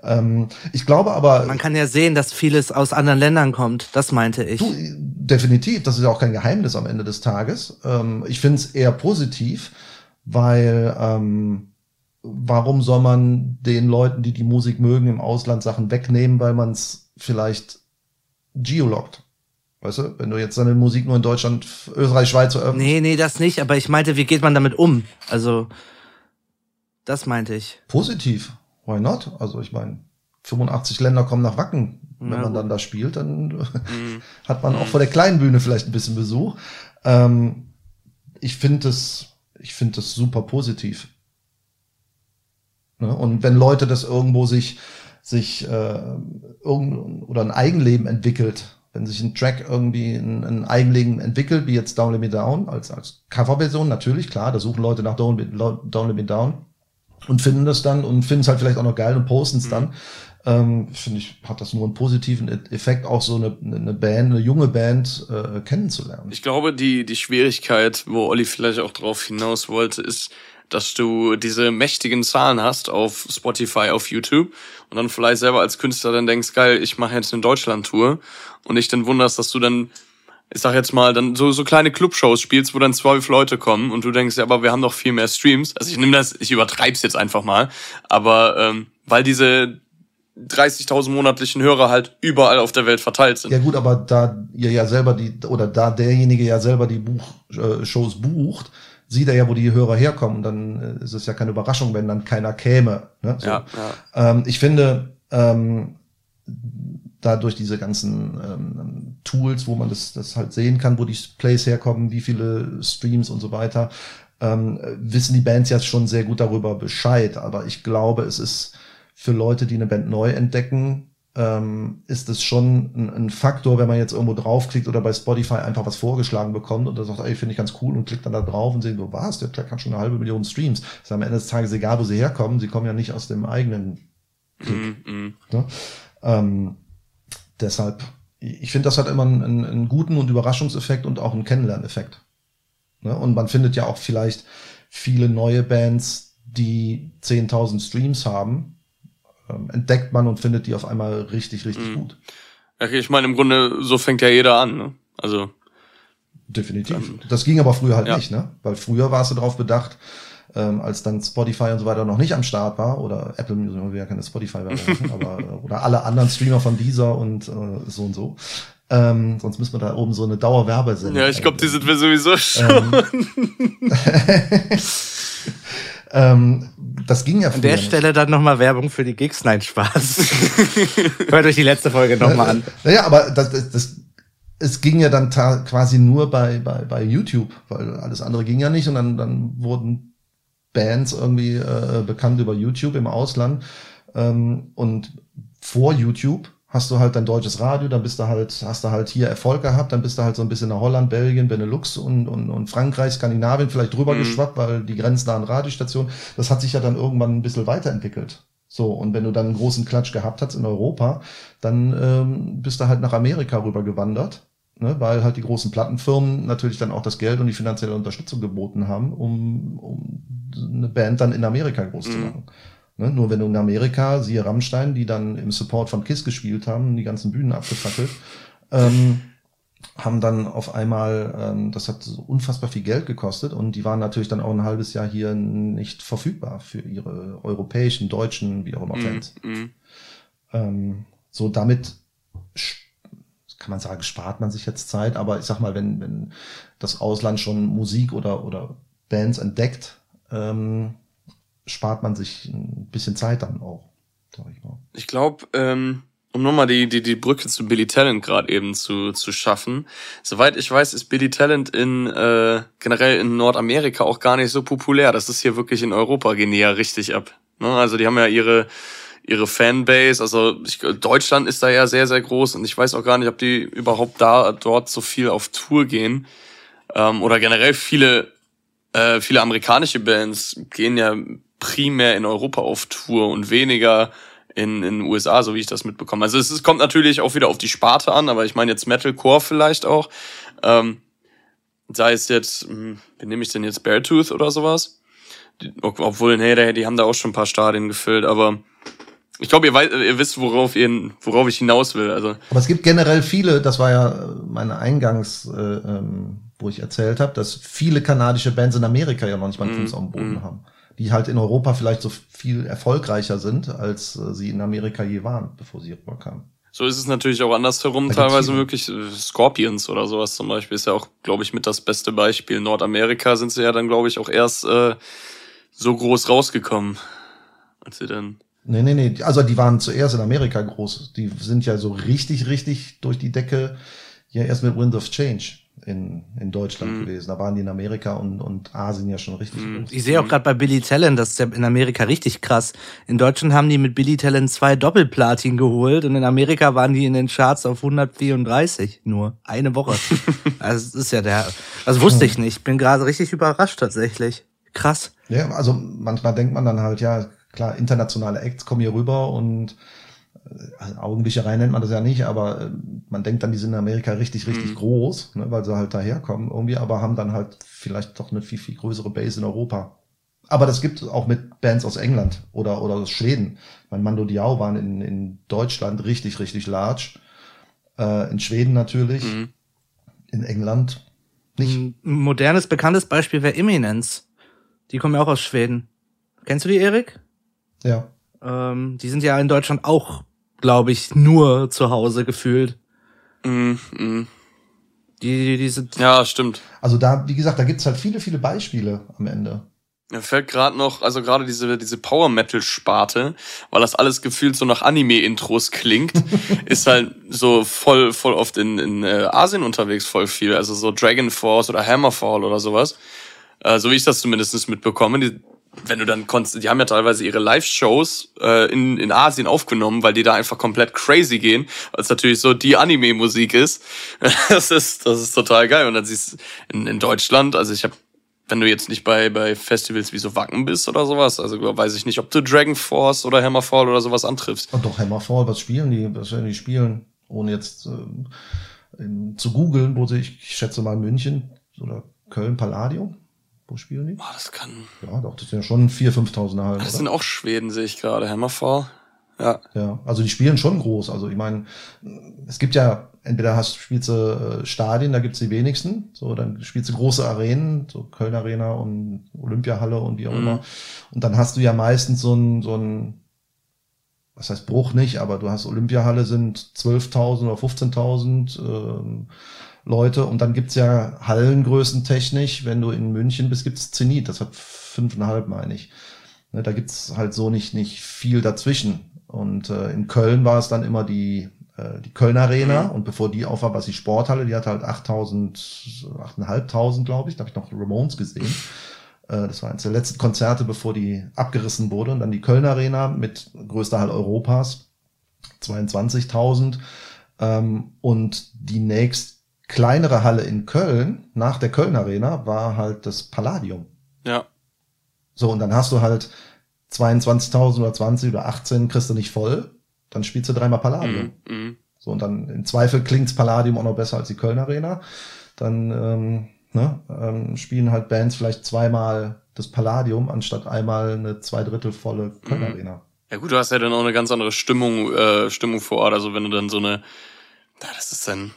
S2: Ähm, ich glaube aber,
S3: man kann ja sehen, dass vieles aus anderen Ländern kommt. Das meinte ich.
S2: Du, definitiv, das ist ja auch kein Geheimnis am Ende des Tages. Ähm, ich finde es eher positiv, weil ähm, warum soll man den Leuten, die die Musik mögen, im Ausland Sachen wegnehmen, weil man es vielleicht geologgt? Weißt du, wenn du jetzt deine Musik nur in Deutschland, Österreich, Schweiz veröffentlichst.
S3: Nee, nee, das nicht, aber ich meinte, wie geht man damit um? Also, das meinte ich.
S2: Positiv, why not? Also ich meine, 85 Länder kommen nach Wacken. Wenn
S3: Na
S2: man dann da spielt, dann
S1: Mhm.
S2: hat man auch vor der kleinen Bühne vielleicht ein bisschen Besuch. Ähm, ich finde es, ich finde es super positiv. Ne? Und wenn Leute das irgendwo sich, sich äh, irgend oder ein Eigenleben entwickelt, wenn sich ein Track irgendwie ein, ein Eigenleben entwickelt, wie jetzt Down Let Me Down, als, als Coverversion, natürlich, klar, da suchen Leute nach Down, Down Let Me Down und finden das dann und finden es halt vielleicht auch noch geil und posten es dann. Ähm, Finde ich, hat das nur einen positiven E- Effekt, auch so eine, eine Band, eine junge Band äh, kennenzulernen.
S1: Ich glaube, die, die Schwierigkeit, wo Olli vielleicht auch drauf hinaus wollte, ist, dass du diese mächtigen Zahlen hast auf Spotify, auf YouTube und dann vielleicht selber als Künstler dann denkst, geil, ich mache jetzt eine Deutschland-Tour und dich dann wunderst, dass du dann, ich sag jetzt mal, dann so, so kleine Clubshows spielst, wo dann zwölf Leute kommen und du denkst, ja, aber wir haben doch viel mehr Streams. Also ich nehme das, ich übertreib's jetzt einfach mal, aber ähm, weil diese 30.000 monatlichen Hörer halt überall auf der Welt verteilt sind.
S2: Ja gut, aber da ihr ja selber die, oder da derjenige ja selber die Buch, äh, bucht, sieht er ja, wo die Hörer herkommen. Dann äh, ist es ja keine Überraschung, wenn dann keiner käme. Ne? So.
S1: Ja, ja.
S2: Ähm, ich finde, ähm, da durch diese ganzen ähm, Tools, wo man das, das halt sehen kann, wo die Plays herkommen, wie viele Streams und so weiter, ähm, wissen die Bands ja schon sehr gut darüber Bescheid. Aber ich glaube, es ist für Leute, die eine Band neu entdecken, ähm, ist es schon ein, ein Faktor, wenn man jetzt irgendwo draufklickt oder bei Spotify einfach was vorgeschlagen bekommt und dann sagt, ey, finde ich ganz cool und klickt dann da drauf und sehen so, was, der Track hat schon eine halbe Million Streams. Ist am Ende des Tages egal, wo sie herkommen, sie kommen ja nicht aus dem eigenen
S1: Mhm, mhm.
S2: Ne? Ähm, deshalb, ich finde, das hat immer einen, einen, einen guten und Überraschungseffekt und auch einen Kennenlerneffekt. Ne? Und man findet ja auch vielleicht viele neue Bands, die 10.000 Streams haben, ähm, entdeckt man und findet die auf einmal richtig, richtig
S1: Mhm.
S2: gut.
S1: Ja, Ich meine, im Grunde, so fängt ja jeder an. Ne? Also,
S2: Definitiv. Das ging aber früher halt
S1: Ja.
S2: nicht, ne? Weil früher warst du darauf bedacht, ähm, als dann Spotify und so weiter noch nicht am Start war, oder Apple Music, wir ja keine Spotify machen, aber äh, oder alle anderen Streamer von dieser und äh, so und so. Ähm, sonst müssen wir da oben so eine Dauerwerbesendung.
S1: ja, ich glaube, die sind wir sowieso schon.
S2: Ähm, ähm, das ging ja früher
S3: An der
S2: nicht.
S3: Stelle dann nochmal Werbung für die Gigs. Nein, Spaß. Hört euch die letzte Folge nochmal an.
S2: Naja, aber das, das, das, es ging ja dann quasi nur bei, bei, bei YouTube, weil alles andere ging ja nicht und dann, dann wurden Bands irgendwie äh, bekannt über YouTube im Ausland. Ähm, und vor YouTube hast du halt dein deutsches Radio, dann bist du halt, hast du halt hier Erfolg gehabt, dann bist du halt so ein bisschen nach Holland, Belgien, Benelux und, und, und Frankreich, Skandinavien vielleicht drüber mhm. geschwappt, weil die grenznahen Radiostationen, das hat sich ja dann irgendwann ein bisschen weiterentwickelt. So, und wenn du dann einen großen Klatsch gehabt hast in Europa, dann ähm, bist du halt nach Amerika rüber gewandert, ne, weil halt die großen Plattenfirmen natürlich dann auch das Geld und die finanzielle Unterstützung geboten haben, um, um eine Band dann in Amerika groß mhm. zu machen. Ne? Nur wenn du in Amerika, siehe Rammstein, die dann im Support von KISS gespielt haben, die ganzen Bühnen abgefackelt, ähm, haben dann auf einmal, ähm, das hat so unfassbar viel Geld gekostet und die waren natürlich dann auch ein halbes Jahr hier nicht verfügbar für ihre europäischen, deutschen, wie auch immer mhm, Fans. Mm, Ähm, so damit kann man sagen, spart man sich jetzt Zeit, aber ich sag mal, wenn, wenn das Ausland schon Musik oder, oder Bands entdeckt, ähm, spart man sich ein bisschen Zeit dann auch,
S1: sag ich mal. Ich glaube, ähm, um nochmal die, die, die Brücke zu Billy Talent gerade eben zu, zu schaffen. Soweit ich weiß, ist Billy Talent in äh, generell in Nordamerika auch gar nicht so populär. Das ist hier wirklich in Europa gehen die ja richtig ab. Ne? Also die haben ja ihre ihre Fanbase. Also ich, Deutschland ist da ja sehr, sehr groß und ich weiß auch gar nicht, ob die überhaupt da dort so viel auf Tour gehen. Ähm, oder generell viele, äh, viele amerikanische Bands gehen ja primär in Europa auf Tour und weniger in in den USA, so wie ich das mitbekomme. Also es, es kommt natürlich auch wieder auf die Sparte an, aber ich meine jetzt Metalcore vielleicht auch. Ähm, sei es jetzt, hm, wie nehme ich denn jetzt Beartooth oder sowas? Die, obwohl, nee, die haben da auch schon ein paar Stadien gefüllt, aber ich glaube, ihr, ihr wisst, worauf, ihr, worauf ich hinaus will. Also.
S2: Aber es gibt generell viele, das war ja meine Eingangs, äh, ähm, wo ich erzählt habe, dass viele kanadische Bands in Amerika ja noch nicht mal einen mm, Fuß am Boden mm. haben die halt in Europa vielleicht so viel erfolgreicher sind, als äh, sie in Amerika je waren, bevor sie rüberkamen.
S1: So ist es natürlich auch andersherum teilweise möglich. Scorpions oder sowas zum Beispiel ist ja auch, glaube ich, mit das beste Beispiel. In Nordamerika sind sie ja dann, glaube ich, auch erst äh, so groß rausgekommen, als sie dann.
S2: Nee, nee, nee. Also die waren zuerst in Amerika groß. Die sind ja so richtig, richtig durch die Decke ja erst mit Wind of Change in, in Deutschland mhm. gewesen. Da waren die in Amerika und, und Asien ja schon richtig mhm.
S3: groß. Ich sehe auch gerade bei Billy Talent, das ist ja in Amerika richtig krass. In Deutschland haben die mit Billy Talent zwei Doppelplatin geholt und in Amerika waren die in den Charts auf 134 nur. Eine Woche. also das ist ja der, das wusste ich nicht. Bin gerade richtig überrascht tatsächlich. Krass.
S2: Ja, also manchmal denkt man dann halt, ja, klar, internationale Acts kommen hier rüber und also Augenwischerei nennt man das ja nicht, aber äh, man denkt dann, die sind in Amerika richtig, richtig mhm. groß, ne, weil sie halt daherkommen irgendwie, aber haben dann halt vielleicht doch eine viel, viel größere Base in Europa. Aber das gibt es auch mit Bands aus England oder, oder aus Schweden. Mein Mando Diao waren in, in Deutschland richtig, richtig large. Äh, in Schweden natürlich. Mhm. In England nicht. Ein
S3: modernes, bekanntes Beispiel wäre Imminence. Die kommen ja auch aus Schweden. Kennst du die, Erik?
S2: Ja.
S3: Ähm, die sind ja in Deutschland auch glaube ich, nur zu Hause gefühlt.
S1: Mm, mm.
S3: Die, die, die sind.
S1: Ja, stimmt.
S2: Also da, wie gesagt, da gibt's halt viele, viele Beispiele am Ende.
S1: Mir fällt gerade noch, also gerade diese, diese Power Metal Sparte, weil das alles gefühlt so nach Anime-Intros klingt, ist halt so voll, voll oft in, in äh, Asien unterwegs, voll viel. Also so Dragon Force oder Hammerfall oder sowas. Äh, so wie ich das zumindest mitbekomme. Die, wenn du dann konntest, die haben ja teilweise ihre Live-Shows äh, in, in Asien aufgenommen, weil die da einfach komplett crazy gehen, weil es natürlich so die Anime-Musik ist. das ist. Das ist total geil. Und dann siehst du in, in Deutschland, also ich habe wenn du jetzt nicht bei, bei Festivals wie so Wacken bist oder sowas, also weiß ich nicht, ob du Dragon Force oder Hammerfall oder sowas antriffst.
S2: Und doch, Hammerfall, was spielen die? Was werden die spielen? Ohne jetzt äh, zu googeln, wo sie, ich, ich schätze mal München oder Köln Palladium. Wo spielen die?
S1: Boah, das kann.
S2: Ja, doch, das sind ja schon 4.000, 5.000 Hallen.
S1: Das oder? sind auch Schweden, sehe ich gerade. Hammerfall. Ja.
S2: Ja, also die spielen schon groß. Also ich meine, es gibt ja, entweder hast spielst du äh, Stadien, da gibt's die wenigsten. So, dann spielst du große Arenen, so Köln Arena und Olympiahalle und wie auch mhm. immer. Und dann hast du ja meistens so ein, so ein, was heißt Bruch nicht, aber du hast Olympiahalle sind 12.000 oder 15.000. Ähm, Leute. Und dann gibt's ja Hallengrößen technisch. Wenn du in München bist, gibt's Zenit. Das hat fünfeinhalb, meine ich. Ne, da gibt's halt so nicht, nicht viel dazwischen. Und äh, in Köln war es dann immer die, äh, die Köln Arena. Mhm. Und bevor die auf war, war es die Sporthalle. Die hatte halt 8000, 8500, glaube ich. Da habe ich noch Ramones gesehen. Äh, das war eines der letzten Konzerte, bevor die abgerissen wurde. Und dann die Köln Arena mit größter Halle Europas, 22.000. Ähm, und die nächst kleinere Halle in Köln, nach der Köln Arena, war halt das Palladium.
S1: Ja.
S2: So, und dann hast du halt 22.000 oder 20 oder 18 kriegst du nicht voll, dann spielst du dreimal Palladium.
S1: Mhm. Mhm.
S2: So, und dann im Zweifel klingt's Palladium auch noch besser als die Köln Arena. Dann ähm, ne, ähm, spielen halt Bands vielleicht zweimal das Palladium, anstatt einmal eine zweidrittel volle Köln
S1: Mhm.
S2: Arena.
S1: Ja gut, du hast ja dann auch eine ganz andere Stimmung, äh, Stimmung vor Ort. Also wenn du dann so eine, das ist dann,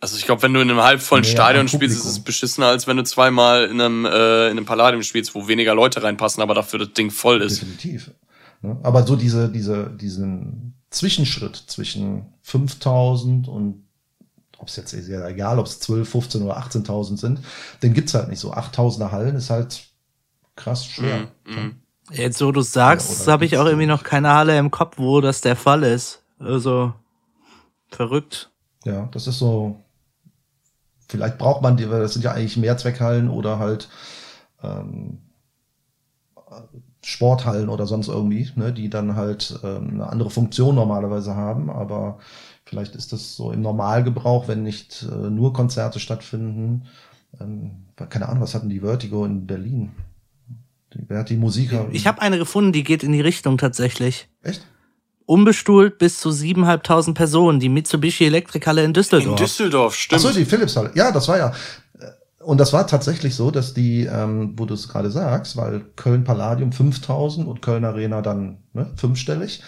S1: also ich glaube, wenn du in einem halbvollen
S2: Näher
S1: Stadion spielst, ist es beschissener, als wenn du zweimal in einem, äh, in einem Palladium spielst, wo weniger Leute reinpassen, aber dafür das Ding voll ist.
S2: Definitiv. Ne? Aber so diese, diese, diesen Zwischenschritt zwischen 5000 und ob es jetzt egal, ob es 12, 15 oder 18.000 sind, den gibt's halt nicht so. 8000er Hallen ist halt krass schwer.
S1: Mhm. Mhm.
S3: Jetzt, so du sagst,
S2: Ja,
S3: habe ich auch irgendwie noch keine Halle im Kopf, wo das der Fall ist. Also, verrückt.
S2: Ja, das ist so. Vielleicht braucht man die, weil das sind ja eigentlich Mehrzweckhallen oder halt ähm, Sporthallen oder sonst irgendwie, ne, die dann halt ähm, eine andere Funktion normalerweise haben. Aber vielleicht ist das so im Normalgebrauch, wenn nicht äh, nur Konzerte stattfinden. Ähm, keine Ahnung, was hatten die Vertigo in Berlin? Die, wer hat die Musiker?
S3: Ich habe eine gefunden, die geht in die Richtung tatsächlich.
S2: echt?
S3: Unbestuhlt bis zu 7.500 Personen, die Mitsubishi Elektrikhalle in
S1: In
S3: Düsseldorf.
S1: Düsseldorf,
S2: Ach
S1: stimmt.
S2: so, die Philipshalle. Ja, das war ja. Und das war tatsächlich so, dass die, ähm, wo du es gerade sagst, weil Köln Palladium 5000 und Köln Arena dann ne, fünfstellig,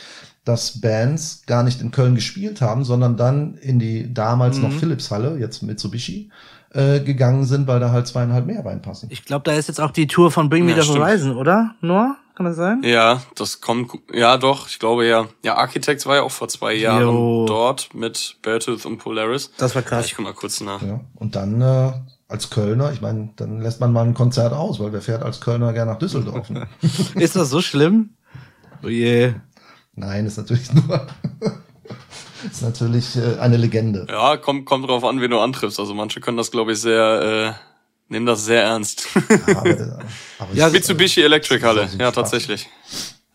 S2: dass Bands gar nicht in Köln gespielt haben, sondern dann in die damals noch
S3: Mhm.
S2: Philipshalle, jetzt Mitsubishi, äh, gegangen sind, weil da halt zweieinhalb mehr reinpassen.
S3: Ich glaube, da ist jetzt auch die Tour von Bring Me
S1: Ja,
S3: the
S1: stimmt.
S3: Horizon, oder? Noah? Kann das sein?
S1: Ja, das kommt, ja doch, ich glaube ja. Ja, Architects war ja auch vor zwei Jahren
S3: Jo.
S1: dort mit Beartooth und Polaris.
S3: Das war
S1: Ich
S3: krass.
S1: guck mal kurz nach.
S2: Ja. Und dann äh, als Kölner, ich meine, dann lässt man mal ein Konzert aus, weil wer fährt als Kölner gern nach Düsseldorf? Ne?
S3: Ist das so schlimm? Oh je.
S2: Nein, ist natürlich nur ist natürlich äh, eine Legende.
S1: Ja, kommt, kommt drauf an, wen du antriffst. Also manche können das, glaube ich, sehr, äh, nehmen das sehr ernst.
S2: Ja, aber, aber
S3: Ja,
S1: Mitsubishi Electric Halle, ja,
S2: Spaß.
S1: tatsächlich.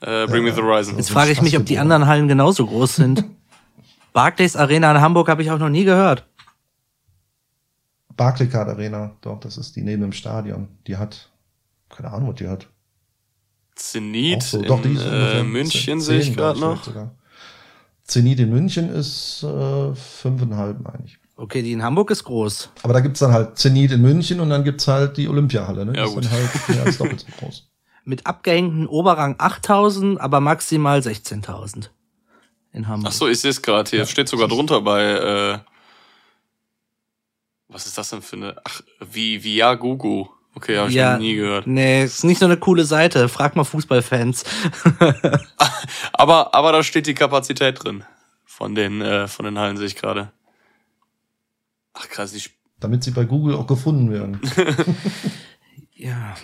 S1: Äh, Bring Me the Horizon.
S3: Jetzt frage ich mich, ob die anderen Hallen genauso groß sind. Barclays Arena in Hamburg habe ich auch noch nie gehört.
S2: Barclaycard Arena, doch, das ist die neben dem Stadion. Die hat, keine Ahnung, was die hat.
S1: Zenit
S2: so.
S1: in
S2: Doch, die ist
S1: äh, München sehe ich gerade noch.
S2: Zenit in München ist äh, fünfeinhalb, meine ich.
S3: Okay, die in Hamburg ist groß.
S2: Aber da gibt's dann halt Zenit in München und dann gibt's halt die Olympiahalle, ne?
S1: Ja,
S2: die ist
S1: gut.
S2: dann halt mehr als doppelt so groß.
S3: Mit abgehängten Oberrang 8000, aber maximal 16.000 in Hamburg.
S1: Ach so, ich sehe es gerade hier.
S2: Ja,
S1: Steht sogar drunter bei. Äh, was ist das denn für eine? Ach, wie Via Gugu. Okay, habe ich
S3: Ja.
S1: noch nie gehört.
S3: Nee, ist nicht so eine coole Seite. Frag mal Fußballfans.
S1: Aber aber da steht die Kapazität drin von den äh, von den Hallen sehe ich gerade. Ach krass, Sp-
S2: Damit sie bei Google auch gefunden werden.
S3: ja.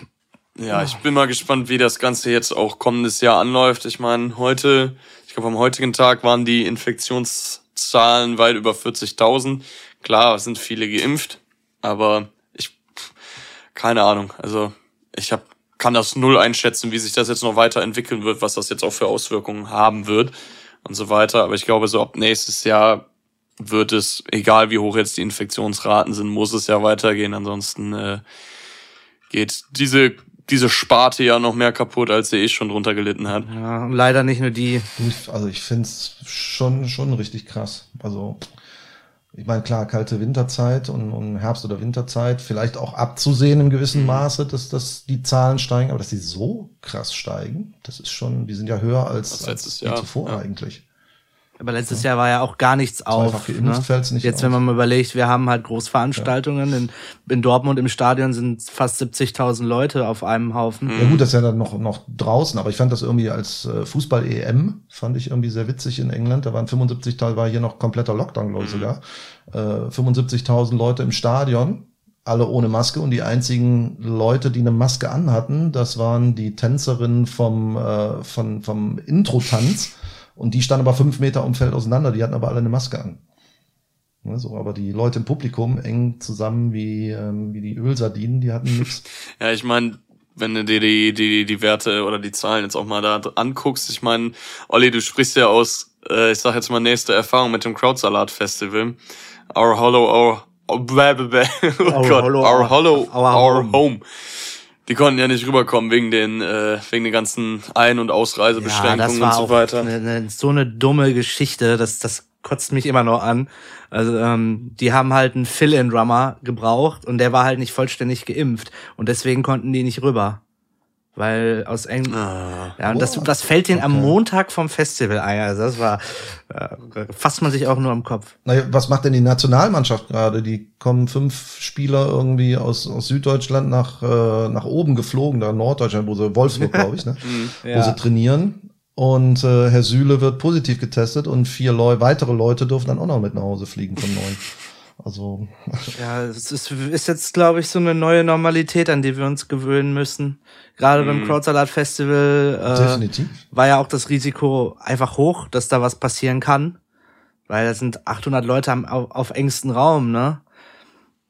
S1: ja, ich bin mal gespannt, wie das Ganze jetzt auch kommendes Jahr anläuft. Ich meine, heute, ich glaube am heutigen Tag waren die Infektionszahlen weit über 40.000. Klar, es sind viele geimpft, aber ich keine Ahnung. Also ich hab, kann das null einschätzen, wie sich das jetzt noch weiterentwickeln wird, was das jetzt auch für Auswirkungen haben wird und so weiter. Aber ich glaube, so ab nächstes Jahr wird es, egal wie hoch jetzt die Infektionsraten sind, muss es ja weitergehen. Ansonsten äh, geht diese, diese Sparte ja noch mehr kaputt, als sie eh schon drunter gelitten hat.
S3: ja, leider nicht nur die.
S2: Ich- Also ich find's schon, schon richtig krass. Also ich meine, klar, kalte Winterzeit und, und Herbst- oder Winterzeit, vielleicht auch abzusehen im gewissen
S1: Mhm.
S2: Maße, dass, dass die Zahlen steigen, aber dass die so krass steigen, das ist schon, die sind ja höher als,
S1: Als
S2: als
S1: Jahr,
S2: zuvor
S1: ja.
S2: eigentlich.
S3: Aber letztes Jahr war ja auch gar nichts auf.
S2: geimpft
S3: Ne?
S2: nicht
S3: Jetzt,
S2: auf.
S3: wenn man mal überlegt, wir haben halt Großveranstaltungen. In, in Dortmund im Stadion sind fast 70.000 Leute auf einem Haufen.
S1: Mhm.
S2: Ja gut, das ist ja dann noch, noch draußen, aber ich fand das irgendwie als äh, Fußball-EM, fand ich irgendwie sehr witzig in England. Da waren 75.000, war hier noch kompletter Lockdown, glaube ich sogar. Äh, 75.000 Leute im Stadion, alle ohne Maske und die einzigen Leute, die eine Maske anhatten, das waren die Tänzerinnen vom, äh, von, vom Intro-Tanz und die standen aber fünf Meter um Feld auseinander, die hatten aber alle eine Maske an. Ne, so, aber die Leute im Publikum eng zusammen wie, ähm, wie die Ölsardinen, die hatten nichts.
S1: Ja, ich meine, wenn du dir die, die, die Werte oder die Zahlen jetzt auch mal da anguckst. Ich meine, Olli, du sprichst ja aus, äh, ich sag jetzt mal, nächste Erfahrung mit dem Crowdsalat Festival. Our Hollow, our, oh, blah, blah, blah. oh
S3: Our
S1: Gott,
S3: Hollow,
S1: Our
S3: our-
S1: Hollow,
S3: our
S1: Our,
S3: Home.
S1: home. Die konnten ja nicht rüberkommen wegen den, äh, wegen den ganzen Ein- und
S3: Ja,
S1: Ausreisebeschränkungen
S3: das war
S1: und so
S3: auch
S1: weiter.
S3: eine, eine, so eine dumme Geschichte, das, das kotzt mich immer noch an. Also ähm, die haben halt einen Fill-in-Drummer gebraucht und der war halt nicht vollständig geimpft und deswegen konnten die nicht rüber. Weil aus Eng
S1: Ah.
S3: ja, und das,
S2: What?
S3: das fällt denen am
S2: Okay.
S3: Montag vom Festival ein. Also das war, äh, fasst man sich auch nur am Kopf.
S2: Naja, was macht denn die Nationalmannschaft gerade? Die kommen fünf Spieler irgendwie aus, aus Süddeutschland nach, äh, nach oben geflogen, da in Norddeutschland, wo sie, Wolfsburg, glaube ich, ne? wo
S3: Ja.
S2: sie trainieren. Und äh, Herr Süle wird positiv getestet und vier Leu weitere Leute dürfen dann auch noch mit nach Hause fliegen von neun. Also,
S3: Ja, es ist, ist jetzt, glaube ich, so eine neue Normalität, an die wir uns gewöhnen müssen. Gerade beim Crowdsalat Festival äh,
S2: definitiv.
S3: war ja auch das Risiko einfach hoch, dass da was passieren kann. Weil da sind 800 Leute am, auf, auf engstem Raum, ne?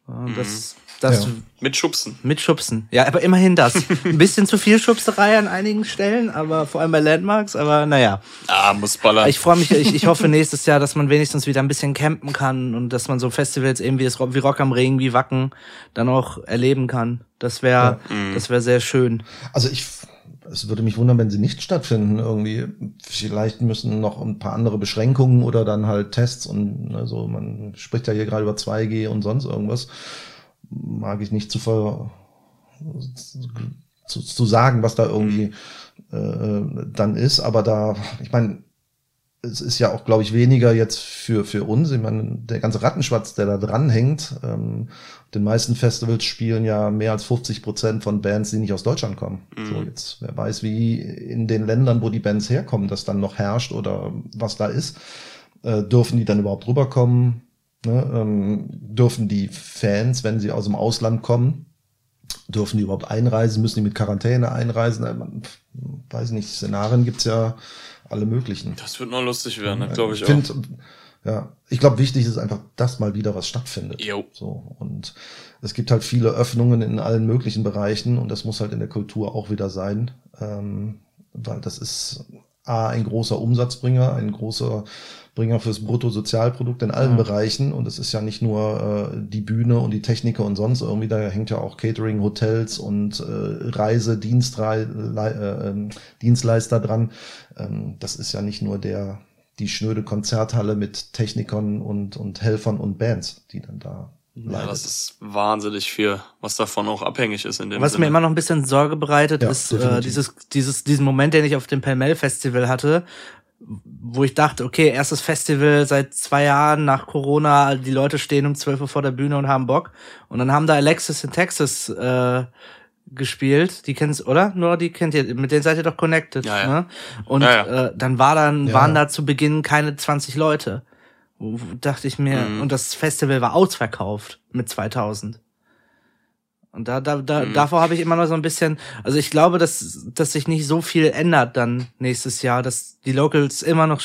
S3: Und das, das
S2: Ja.
S1: Mit Schubsen.
S3: mit Schubsen. Ja, aber immerhin das. Ein bisschen zu viel Schubserei an einigen Stellen, aber vor allem bei Landmarks, aber naja.
S1: Ah, muss ballern.
S3: Ich freue mich, ich, ich hoffe nächstes Jahr, dass man wenigstens wieder ein bisschen campen kann und dass man so Festivals eben wie, das, Rock- wie Rock am Ring, wie Wacken dann auch erleben kann. Das wäre, das wäre sehr schön.
S2: Also ich, es würde mich wundern, wenn sie nicht stattfinden. Irgendwie, vielleicht müssen noch ein paar andere Beschränkungen oder dann halt Tests und also man spricht ja hier gerade über 2G und sonst irgendwas. Mag ich nicht zu ver, zu, zu sagen, was da irgendwie äh, dann ist, aber da, ich meine, es ist ja auch, glaube ich, weniger jetzt für, für uns. Ich meine, der ganze Rattenschwatz, der da dranhängt, ähm, den meisten Festivals spielen ja mehr als 50 Prozent von Bands, die nicht aus Deutschland kommen. So, jetzt, wer weiß, wie in den Ländern, wo die Bands herkommen, das dann noch herrscht oder was da ist. Äh, dürfen die dann überhaupt rüberkommen? Ne? Ähm, dürfen die Fans, wenn sie aus dem Ausland kommen, dürfen die überhaupt einreisen? Müssen die mit Quarantäne einreisen? Äh, Man, weiß nicht, Szenarien gibt's ja alle möglichen.
S1: Das wird noch lustig werden, das glaube ich,
S2: ich
S1: auch.
S2: find, ja, ich glaube, wichtig ist einfach, dass mal wieder was stattfindet.
S1: Jo.
S2: So und es gibt halt viele Öffnungen in allen möglichen Bereichen und das muss halt in der Kultur auch wieder sein, ähm, weil das ist a ein großer Umsatzbringer, ein großer Bringer fürs Bruttosozialprodukt in allen Bereichen und es ist ja nicht nur äh, die Bühne und die Techniker und sonst irgendwie, da hängt ja auch Catering, Hotels und äh, Reise, Dienstrei äh, ähm, Dienstleister dran. Ähm, das ist ja nicht nur der die schnöde Konzerthalle mit Technikern und und Helfern und Bands, die dann da
S1: Ja,
S2: leidet.
S1: das ist wahnsinnig viel, was davon auch abhängig ist in dem
S3: Was
S1: Sinne.
S3: mir immer noch ein bisschen Sorge bereitet,
S2: Ja,
S3: ist äh, dieses, dieses, diesen Moment, den ich auf dem Pelmel Festival hatte, wo ich dachte, okay, erstes Festival seit zwei Jahren nach Corona, die Leute stehen um 12 Uhr vor der Bühne und haben Bock. Und dann haben da Alexis in Texas äh, gespielt. Die kennst, oder? Nur die kennt ihr, mit denen seid ihr doch connected.
S1: Ja, ja.
S3: Ne? Und
S1: Ja, ja.
S3: Äh, dann war dann,
S2: Ja.
S3: waren da zu Beginn keine 20 Leute. Wo- wo Dachte ich mir,
S1: Mhm.
S3: und das Festival war ausverkauft mit 2000. Und da, da, da,
S1: Mhm.
S3: davor habe ich immer noch so ein bisschen, also ich glaube, dass, dass sich nicht so viel ändert dann nächstes Jahr, dass die Locals immer noch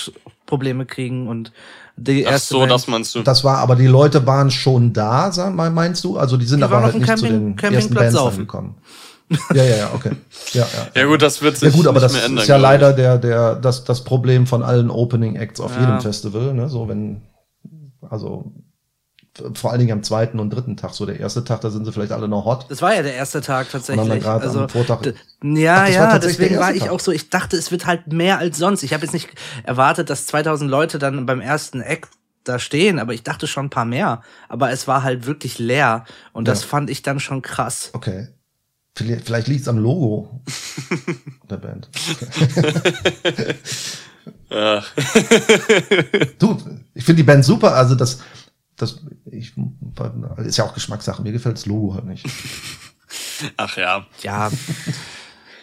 S3: Probleme kriegen und die
S1: Ach
S3: erste
S1: so,
S3: Band-
S1: das meinst du.
S2: Das war, aber die Leute waren schon da, sag mal, meinst du? Also die sind
S3: Die
S2: aber halt nicht zu
S3: Camping-
S2: den ersten
S3: Campingplatz
S2: Bands
S3: saufen.
S2: angekommen. Ja, ja, ja, okay. Ja, ja.
S1: Ja gut, das wird sich
S2: Ja gut, aber
S1: nicht
S2: das
S1: mehr ändern.
S2: ist ja leider der, der, das, das Problem von allen Opening Acts auf
S3: Ja.
S2: jedem Festival, ne? So wenn, also vor allen Dingen am zweiten und dritten Tag, so der erste Tag, da sind sie vielleicht alle noch hot.
S3: Das war ja der erste Tag
S2: Und
S3: tatsächlich.
S2: dann gerade
S3: also,
S2: am Vortag.
S3: Ja,
S2: Ach, das war
S3: ja,
S2: tatsächlich
S3: deswegen war ich
S2: Tag.
S3: auch so, ich dachte, es wird halt mehr als sonst. Ich habe jetzt nicht erwartet, dass 2000 Leute dann beim ersten Act da stehen, aber ich dachte schon ein paar mehr. Aber es war halt wirklich leer und das
S2: Ja.
S3: fand ich dann schon krass.
S2: Okay. Vielleicht, vielleicht liegt's am Logo der Band.
S1: Ach,
S2: Du, ich finde die Band super, also das, das, ich, ist ja auch Geschmackssache. Mir gefällt das Logo halt nicht.
S1: ach ja.
S3: Ja,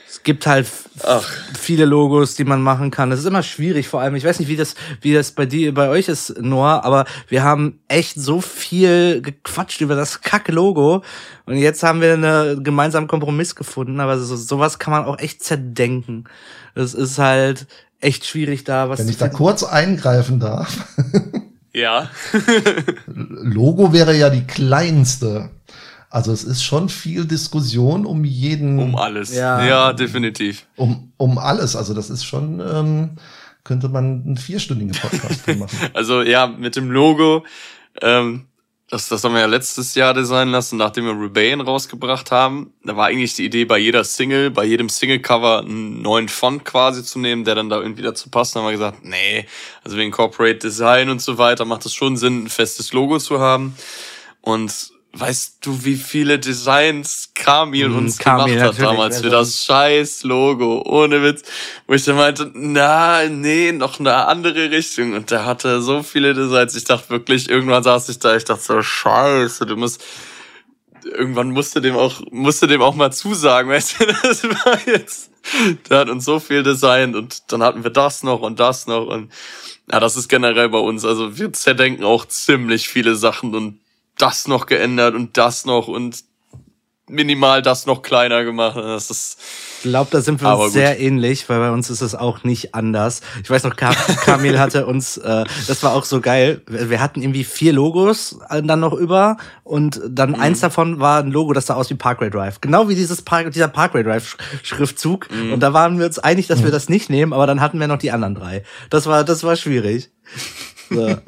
S3: es gibt halt
S1: Ach.
S3: viele Logos, die man machen kann. Das ist immer schwierig, vor allem. Ich weiß nicht, wie das, wie das bei dir, bei euch ist, Noah, aber wir haben echt so viel gequatscht über das Kack-Logo. Und jetzt haben wir einen gemeinsamen Kompromiss gefunden. Aber so, sowas kann man auch echt zerdenken. Es ist halt echt schwierig, da was
S2: Wenn ich da kurz eingreifen darf.
S1: Ja.
S2: Logo wäre ja die kleinste Also es ist schon viel Diskussion um jeden.
S1: Um alles.
S3: Ja.
S1: ja, definitiv.
S2: Um, um alles. Also das ist schon, ähm, könnte man einen vierstündigen Podcast machen.
S1: Also ja, mit dem Logo, ähm, das, das haben wir ja letztes Jahr designen lassen, nachdem wir Rebellion rausgebracht haben. Da war eigentlich die Idee, bei jeder Single, bei jedem Single-Cover einen neuen Font quasi zu nehmen, der dann da irgendwie dazu passt. Dann haben wir gesagt, nee, also wegen Corporate Design und so weiter macht es schon Sinn, ein festes Logo zu haben. Und weißt du, wie viele Designs Kamil
S3: Mm,
S1: uns
S3: Kamil,
S1: gemacht hat damals für
S3: also-
S1: das scheiß Logo, ohne Witz, wo ich dann meinte, na, nee, noch eine andere Richtung. Und der hatte so viele Designs. Ich dachte wirklich, irgendwann saß ich da, ich dachte so, scheiße, du musst, irgendwann musste dem auch, musste dem auch mal zusagen, weißt du, das war jetzt, der hat uns so viel designt und dann hatten wir das noch und das noch und ja, das ist generell bei uns. Also wir zerdenken auch ziemlich viele Sachen und das noch geändert und das noch und minimal das noch kleiner gemacht. Das ist
S3: Ich glaube, da sind wir uns sehr ähnlich, weil bei uns ist es auch nicht anders. Ich weiß noch, Ka Kamil hatte uns, äh, das war auch so geil. Wir hatten irgendwie vier Logos äh, dann noch über und dann
S1: Mhm.
S3: eins davon war ein Logo, das sah aus wie Parkway Drive. Genau wie dieses Park, dieser Parkway Drive Sch- Schriftzug.
S1: Mhm.
S3: Und da waren wir uns einig, dass wir das nicht nehmen, aber dann hatten wir noch die anderen drei. Das war, das war schwierig. So.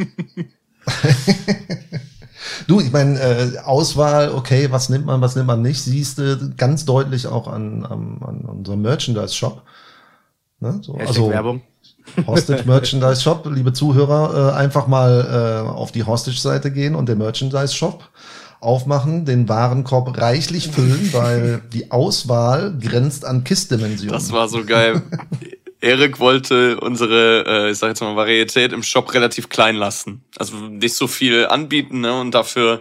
S2: Du, ich meine, äh, Auswahl, okay, was nimmt man, was nimmt man nicht, siehst du ganz deutlich auch an, an, an unserem Merchandise-Shop. Ne? So, also
S3: Werbung.
S2: Hostage Merchandise Shop, liebe Zuhörer, äh, einfach mal äh, auf die Hostage-Seite gehen und den Merchandise Shop aufmachen, den Warenkorb reichlich füllen, weil die Auswahl grenzt an Kistdimensionen.
S1: Das war so geil. Erik wollte unsere, äh, ich sag jetzt mal, Varietät im Shop relativ klein lassen. Also nicht so viel anbieten, ne? Und dafür,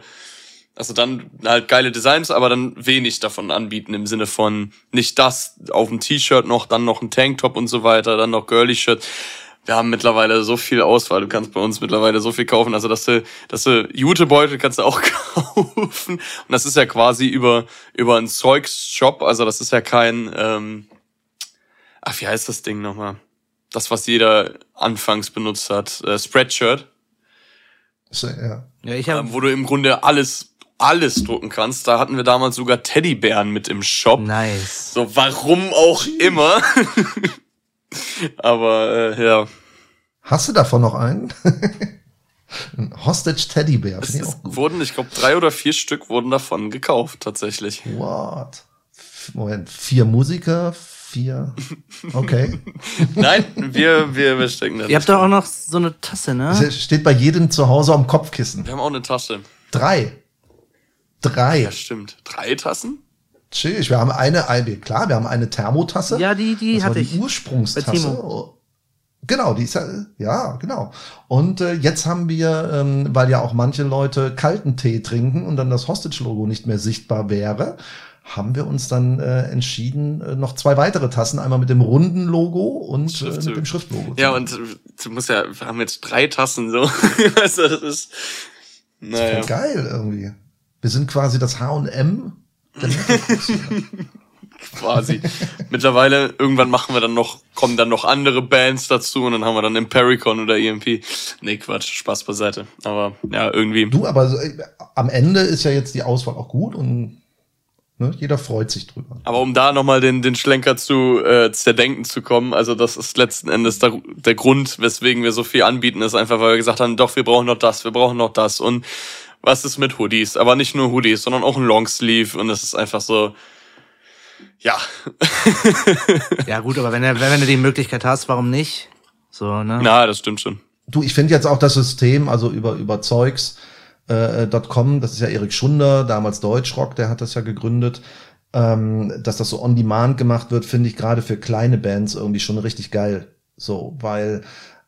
S1: also dann halt geile Designs, aber dann wenig davon anbieten im Sinne von nicht das auf dem T-Shirt noch, dann noch ein Tanktop und so weiter, dann noch Girly-Shirt. Wir haben mittlerweile so viel Auswahl. Du kannst bei uns mittlerweile so viel kaufen. Also, dass du, dass du Jutebeutel kannst du auch kaufen. Und das ist ja quasi über, über einen Zeugs-Shop. Also, das ist ja kein, ähm, ach, wie heißt das Ding nochmal? Das, was jeder anfangs benutzt hat. Äh, Spreadshirt.
S2: So, ja.
S3: Ja, ich habe
S1: Ähm, wo du im Grunde alles, alles drucken kannst. Da hatten wir damals sogar Teddybären mit im Shop.
S3: nice.
S1: So, warum auch immer. Aber, äh, ja.
S2: Hast du davon noch einen? Ein Hostage Teddybär,
S1: Es
S2: ich auch gut.
S1: wurden, ich glaube, drei oder vier Stück wurden davon gekauft, tatsächlich.
S2: What? Moment, vier Musiker, vier. Okay.
S1: Nein, wir, wir, wir stecken da
S3: Ihr habt doch auch noch so eine Tasse, ne?
S2: Es steht bei jedem zu Hause am Kopfkissen.
S1: Wir haben auch eine Tasche.
S2: Drei. Drei.
S1: Ja, stimmt. Drei Tassen?
S2: Chillig. Wir haben eine, eine, klar, wir haben eine Thermotasse.
S3: Ja, die, die
S2: das war
S3: hatte
S2: die
S3: ich.
S2: Ursprungstasse.
S3: Bei Timo.
S2: Genau, die ist ja, ja, genau. Und äh, jetzt haben wir, ähm, weil ja auch manche Leute kalten Tee trinken und dann das Hostage-Logo nicht mehr sichtbar wäre, haben wir uns dann äh, entschieden, äh, noch zwei weitere Tassen, einmal mit dem runden Logo und äh,
S1: Schriftzug.
S2: mit dem Schriftlogo.
S1: Ja, und äh, du musst ja, wir haben jetzt drei Tassen so. also, das ist, naja.
S2: Voll geil irgendwie. Wir sind quasi das H&M
S1: quasi. Mittlerweile, irgendwann machen wir dann noch, kommen dann noch andere Bands dazu und dann haben wir dann Impericon oder EMP. Nee, Quatsch, Spaß beiseite. Aber ja, irgendwie.
S2: Du, aber so, äh, am Ende ist ja jetzt die Auswahl auch gut und ne, jeder freut sich drüber.
S1: Aber um da nochmal den, den Schlenker zu äh, zerdenken zu kommen, also das ist letzten Endes der, der Grund, weswegen wir so viel anbieten, ist einfach, weil wir gesagt haben, doch, wir brauchen noch das, wir brauchen noch das. Und was ist mit Hoodies? Aber nicht nur Hoodies, sondern auch ein Longsleeve. Und es ist einfach so, ja,
S3: Ja, gut, aber wenn du, wenn du die Möglichkeit hast, warum nicht? So, ne?
S1: na, das stimmt schon.
S2: Du, ich finde jetzt auch das System, also über, über Zeugs, äh, .com, das ist ja Erik Schunder, damals Deutschrock, der hat das ja gegründet, ähm, dass das so on demand gemacht wird, finde ich gerade für kleine Bands irgendwie schon richtig geil. So, weil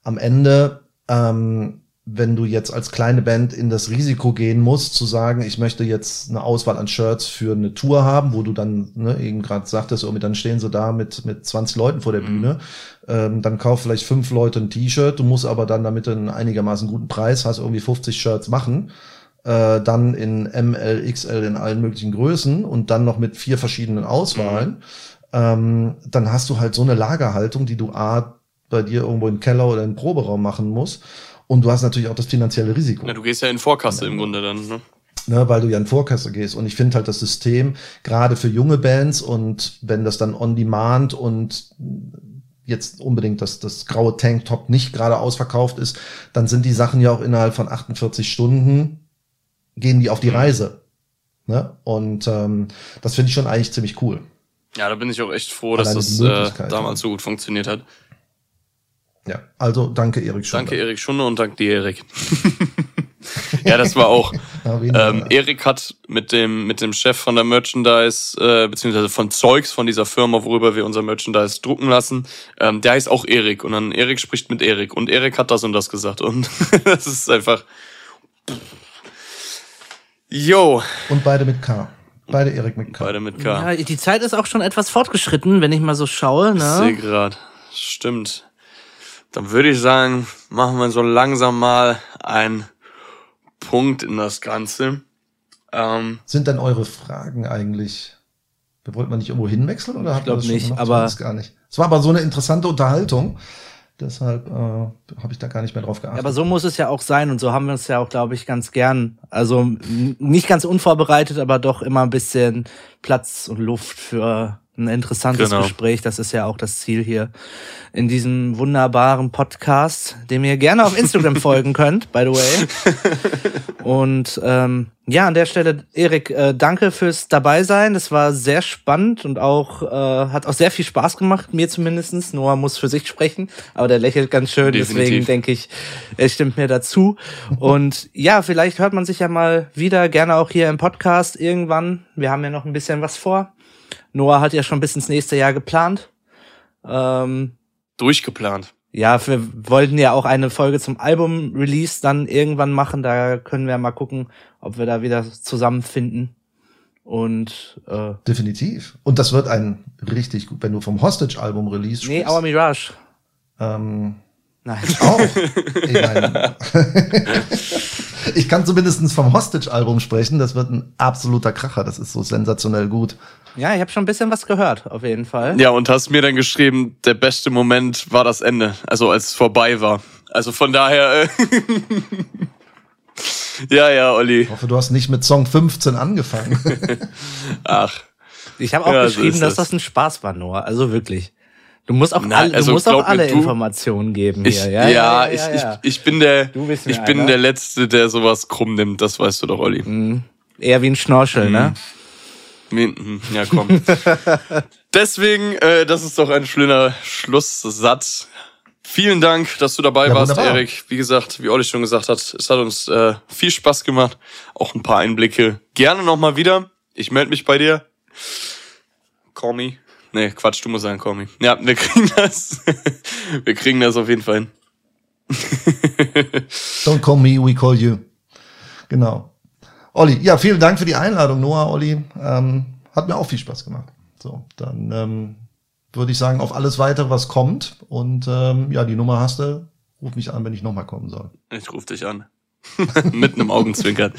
S2: am Ende, ähm, wenn du jetzt als kleine Band in das Risiko gehen musst, zu sagen, ich möchte jetzt eine Auswahl an Shirts für eine Tour haben, wo du dann, ne, eben gerade sagtest, irgendwie dann stehen sie da mit, mit 20 Leuten vor der Bühne, ähm, dann kauf vielleicht fünf Leute ein T-Shirt, du musst aber dann, damit du einen einigermaßen guten Preis hast, irgendwie 50 Shirts machen, äh, dann in ML, XL in allen möglichen Größen und dann noch mit vier verschiedenen Auswahlen, ähm, dann hast du halt so eine Lagerhaltung, die du A, bei dir irgendwo im Keller oder im Proberaum machen musst. Und du hast natürlich auch das finanzielle Risiko.
S1: Ja, du gehst ja in Vorkasse im Grunde dann, ne?
S2: ne, weil du ja in Vorkasse gehst. Und ich finde halt das System, gerade für junge Bands und wenn das dann on demand und jetzt unbedingt das, das graue Tanktop nicht gerade ausverkauft ist, dann sind die Sachen ja auch innerhalb von 48 Stunden, gehen die auf die Reise. Ne? Und ähm, das finde ich schon eigentlich ziemlich cool.
S1: Ja, da bin ich auch echt froh, dass das äh, damals so gut funktioniert hat.
S2: Ja, also danke Erik
S1: Schunde. Danke Erik Schunde und danke dir Erik. ja, das war auch. ähm, Erik hat mit dem mit dem Chef von der Merchandise äh, beziehungsweise von Zeugs von dieser Firma, worüber wir unser Merchandise drucken lassen, ähm, der heißt auch Erik und dann Erik spricht mit Erik und Erik hat das und das gesagt und das ist einfach.
S2: Yo. Und beide mit K. Beide Erik mit K.
S1: Beide mit K.
S3: Ja, die Zeit ist auch schon etwas fortgeschritten, wenn ich mal so schaue. Ne? Ich
S1: sehe gerade. Stimmt. Dann würde ich sagen, machen wir so langsam mal einen Punkt in das Ganze.
S2: Ähm, Sind denn eure Fragen eigentlich? Wollt man nicht irgendwo hinwechseln oder
S3: hat man das nicht, aber
S2: gar nicht? Es war aber so eine interessante Unterhaltung. Deshalb äh, habe ich da gar nicht mehr drauf geachtet.
S3: Aber so muss es ja auch sein und so haben wir es ja auch, glaube ich, ganz gern. Also nicht ganz unvorbereitet, aber doch immer ein bisschen Platz und Luft für ein interessantes genau. Gespräch. Das ist ja auch das Ziel hier in diesem wunderbaren Podcast, dem ihr gerne auf Instagram folgen könnt, by the way. Und ähm, ja, an der Stelle, Erik, äh, danke fürs Dabeisein. Das war sehr spannend und auch äh, hat auch sehr viel Spaß gemacht, mir zumindestens. Noah muss für sich sprechen, aber der lächelt ganz schön, Definitiv. deswegen denke ich, er stimmt mir dazu. Und ja, vielleicht hört man sich ja mal wieder, gerne auch hier im Podcast irgendwann. Wir haben ja noch ein bisschen was vor. Noah hat ja schon bis ins nächste Jahr geplant. Ähm,
S1: Durchgeplant.
S3: Ja, wir wollten ja auch eine Folge zum Album-Release dann irgendwann machen. Da können wir mal gucken, ob wir da wieder zusammenfinden. Und äh,
S2: definitiv. Und das wird ein richtig gut, wenn du vom Hostage-Album Release
S3: Nee, Our Mirage.
S2: Ähm, Nein. Auch. Ich, mein, ich kann zumindest vom Hostage-Album sprechen. Das wird ein absoluter Kracher. Das ist so sensationell gut.
S3: Ja, ich habe schon ein bisschen was gehört, auf jeden Fall.
S1: Ja, und hast mir dann geschrieben, der beste Moment war das Ende, also als es vorbei war. Also von daher. Äh ja, ja, Olli.
S2: Ich hoffe, du hast nicht mit Song 15 angefangen.
S1: Ach.
S3: Ich habe auch ja, geschrieben, so dass das. das ein Spaß war, Noah. Also wirklich. Du musst auch, Nein, alle, also du musst auch alle du, Informationen geben
S1: ich,
S3: hier.
S1: Ja, ja, ja, ja, ich, ja. Ich, ich bin der, ich bin der Letzte, der sowas krumm nimmt. Das weißt du doch, Olli. Mhm.
S3: Eher wie ein Schnorchel, mhm. ne?
S1: Mhm. Ja, komm. Deswegen, äh, das ist doch ein schöner Schlusssatz. Vielen Dank, dass du dabei ja, warst, wunderbar. Erik. Wie gesagt, wie Olli schon gesagt hat, es hat uns äh, viel Spaß gemacht. Auch ein paar Einblicke. Gerne nochmal wieder. Ich melde mich bei dir. Call me. Nee, Quatsch, du musst sagen, call me. Ja, wir kriegen das. wir kriegen das auf jeden Fall hin.
S2: Don't call me, we call you. Genau. Olli, ja, vielen Dank für die Einladung, Noah, Olli. Ähm, hat mir auch viel Spaß gemacht. So, dann ähm, würde ich sagen, auf alles weitere, was kommt. Und ähm, ja, die Nummer hast du. Ruf mich an, wenn ich nochmal kommen soll.
S1: Ich ruf dich an. Mit einem Augenzwinkern.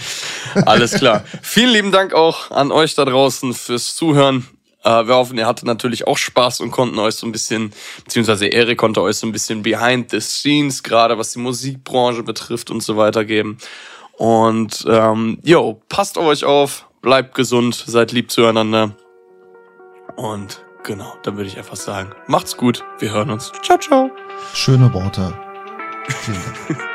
S1: Alles klar. Vielen lieben Dank auch an euch da draußen fürs Zuhören. Äh, wir hoffen, ihr hattet natürlich auch Spaß und konnten euch so ein bisschen, beziehungsweise Erik konnte euch so ein bisschen behind the scenes, gerade was die Musikbranche betrifft und so weiter geben. Und ähm, jo, passt auf euch auf, bleibt gesund, seid lieb zueinander. Und genau, dann würde ich einfach sagen, macht's gut, wir hören uns. Ciao, ciao.
S2: Schöne Worte. Vielen Dank.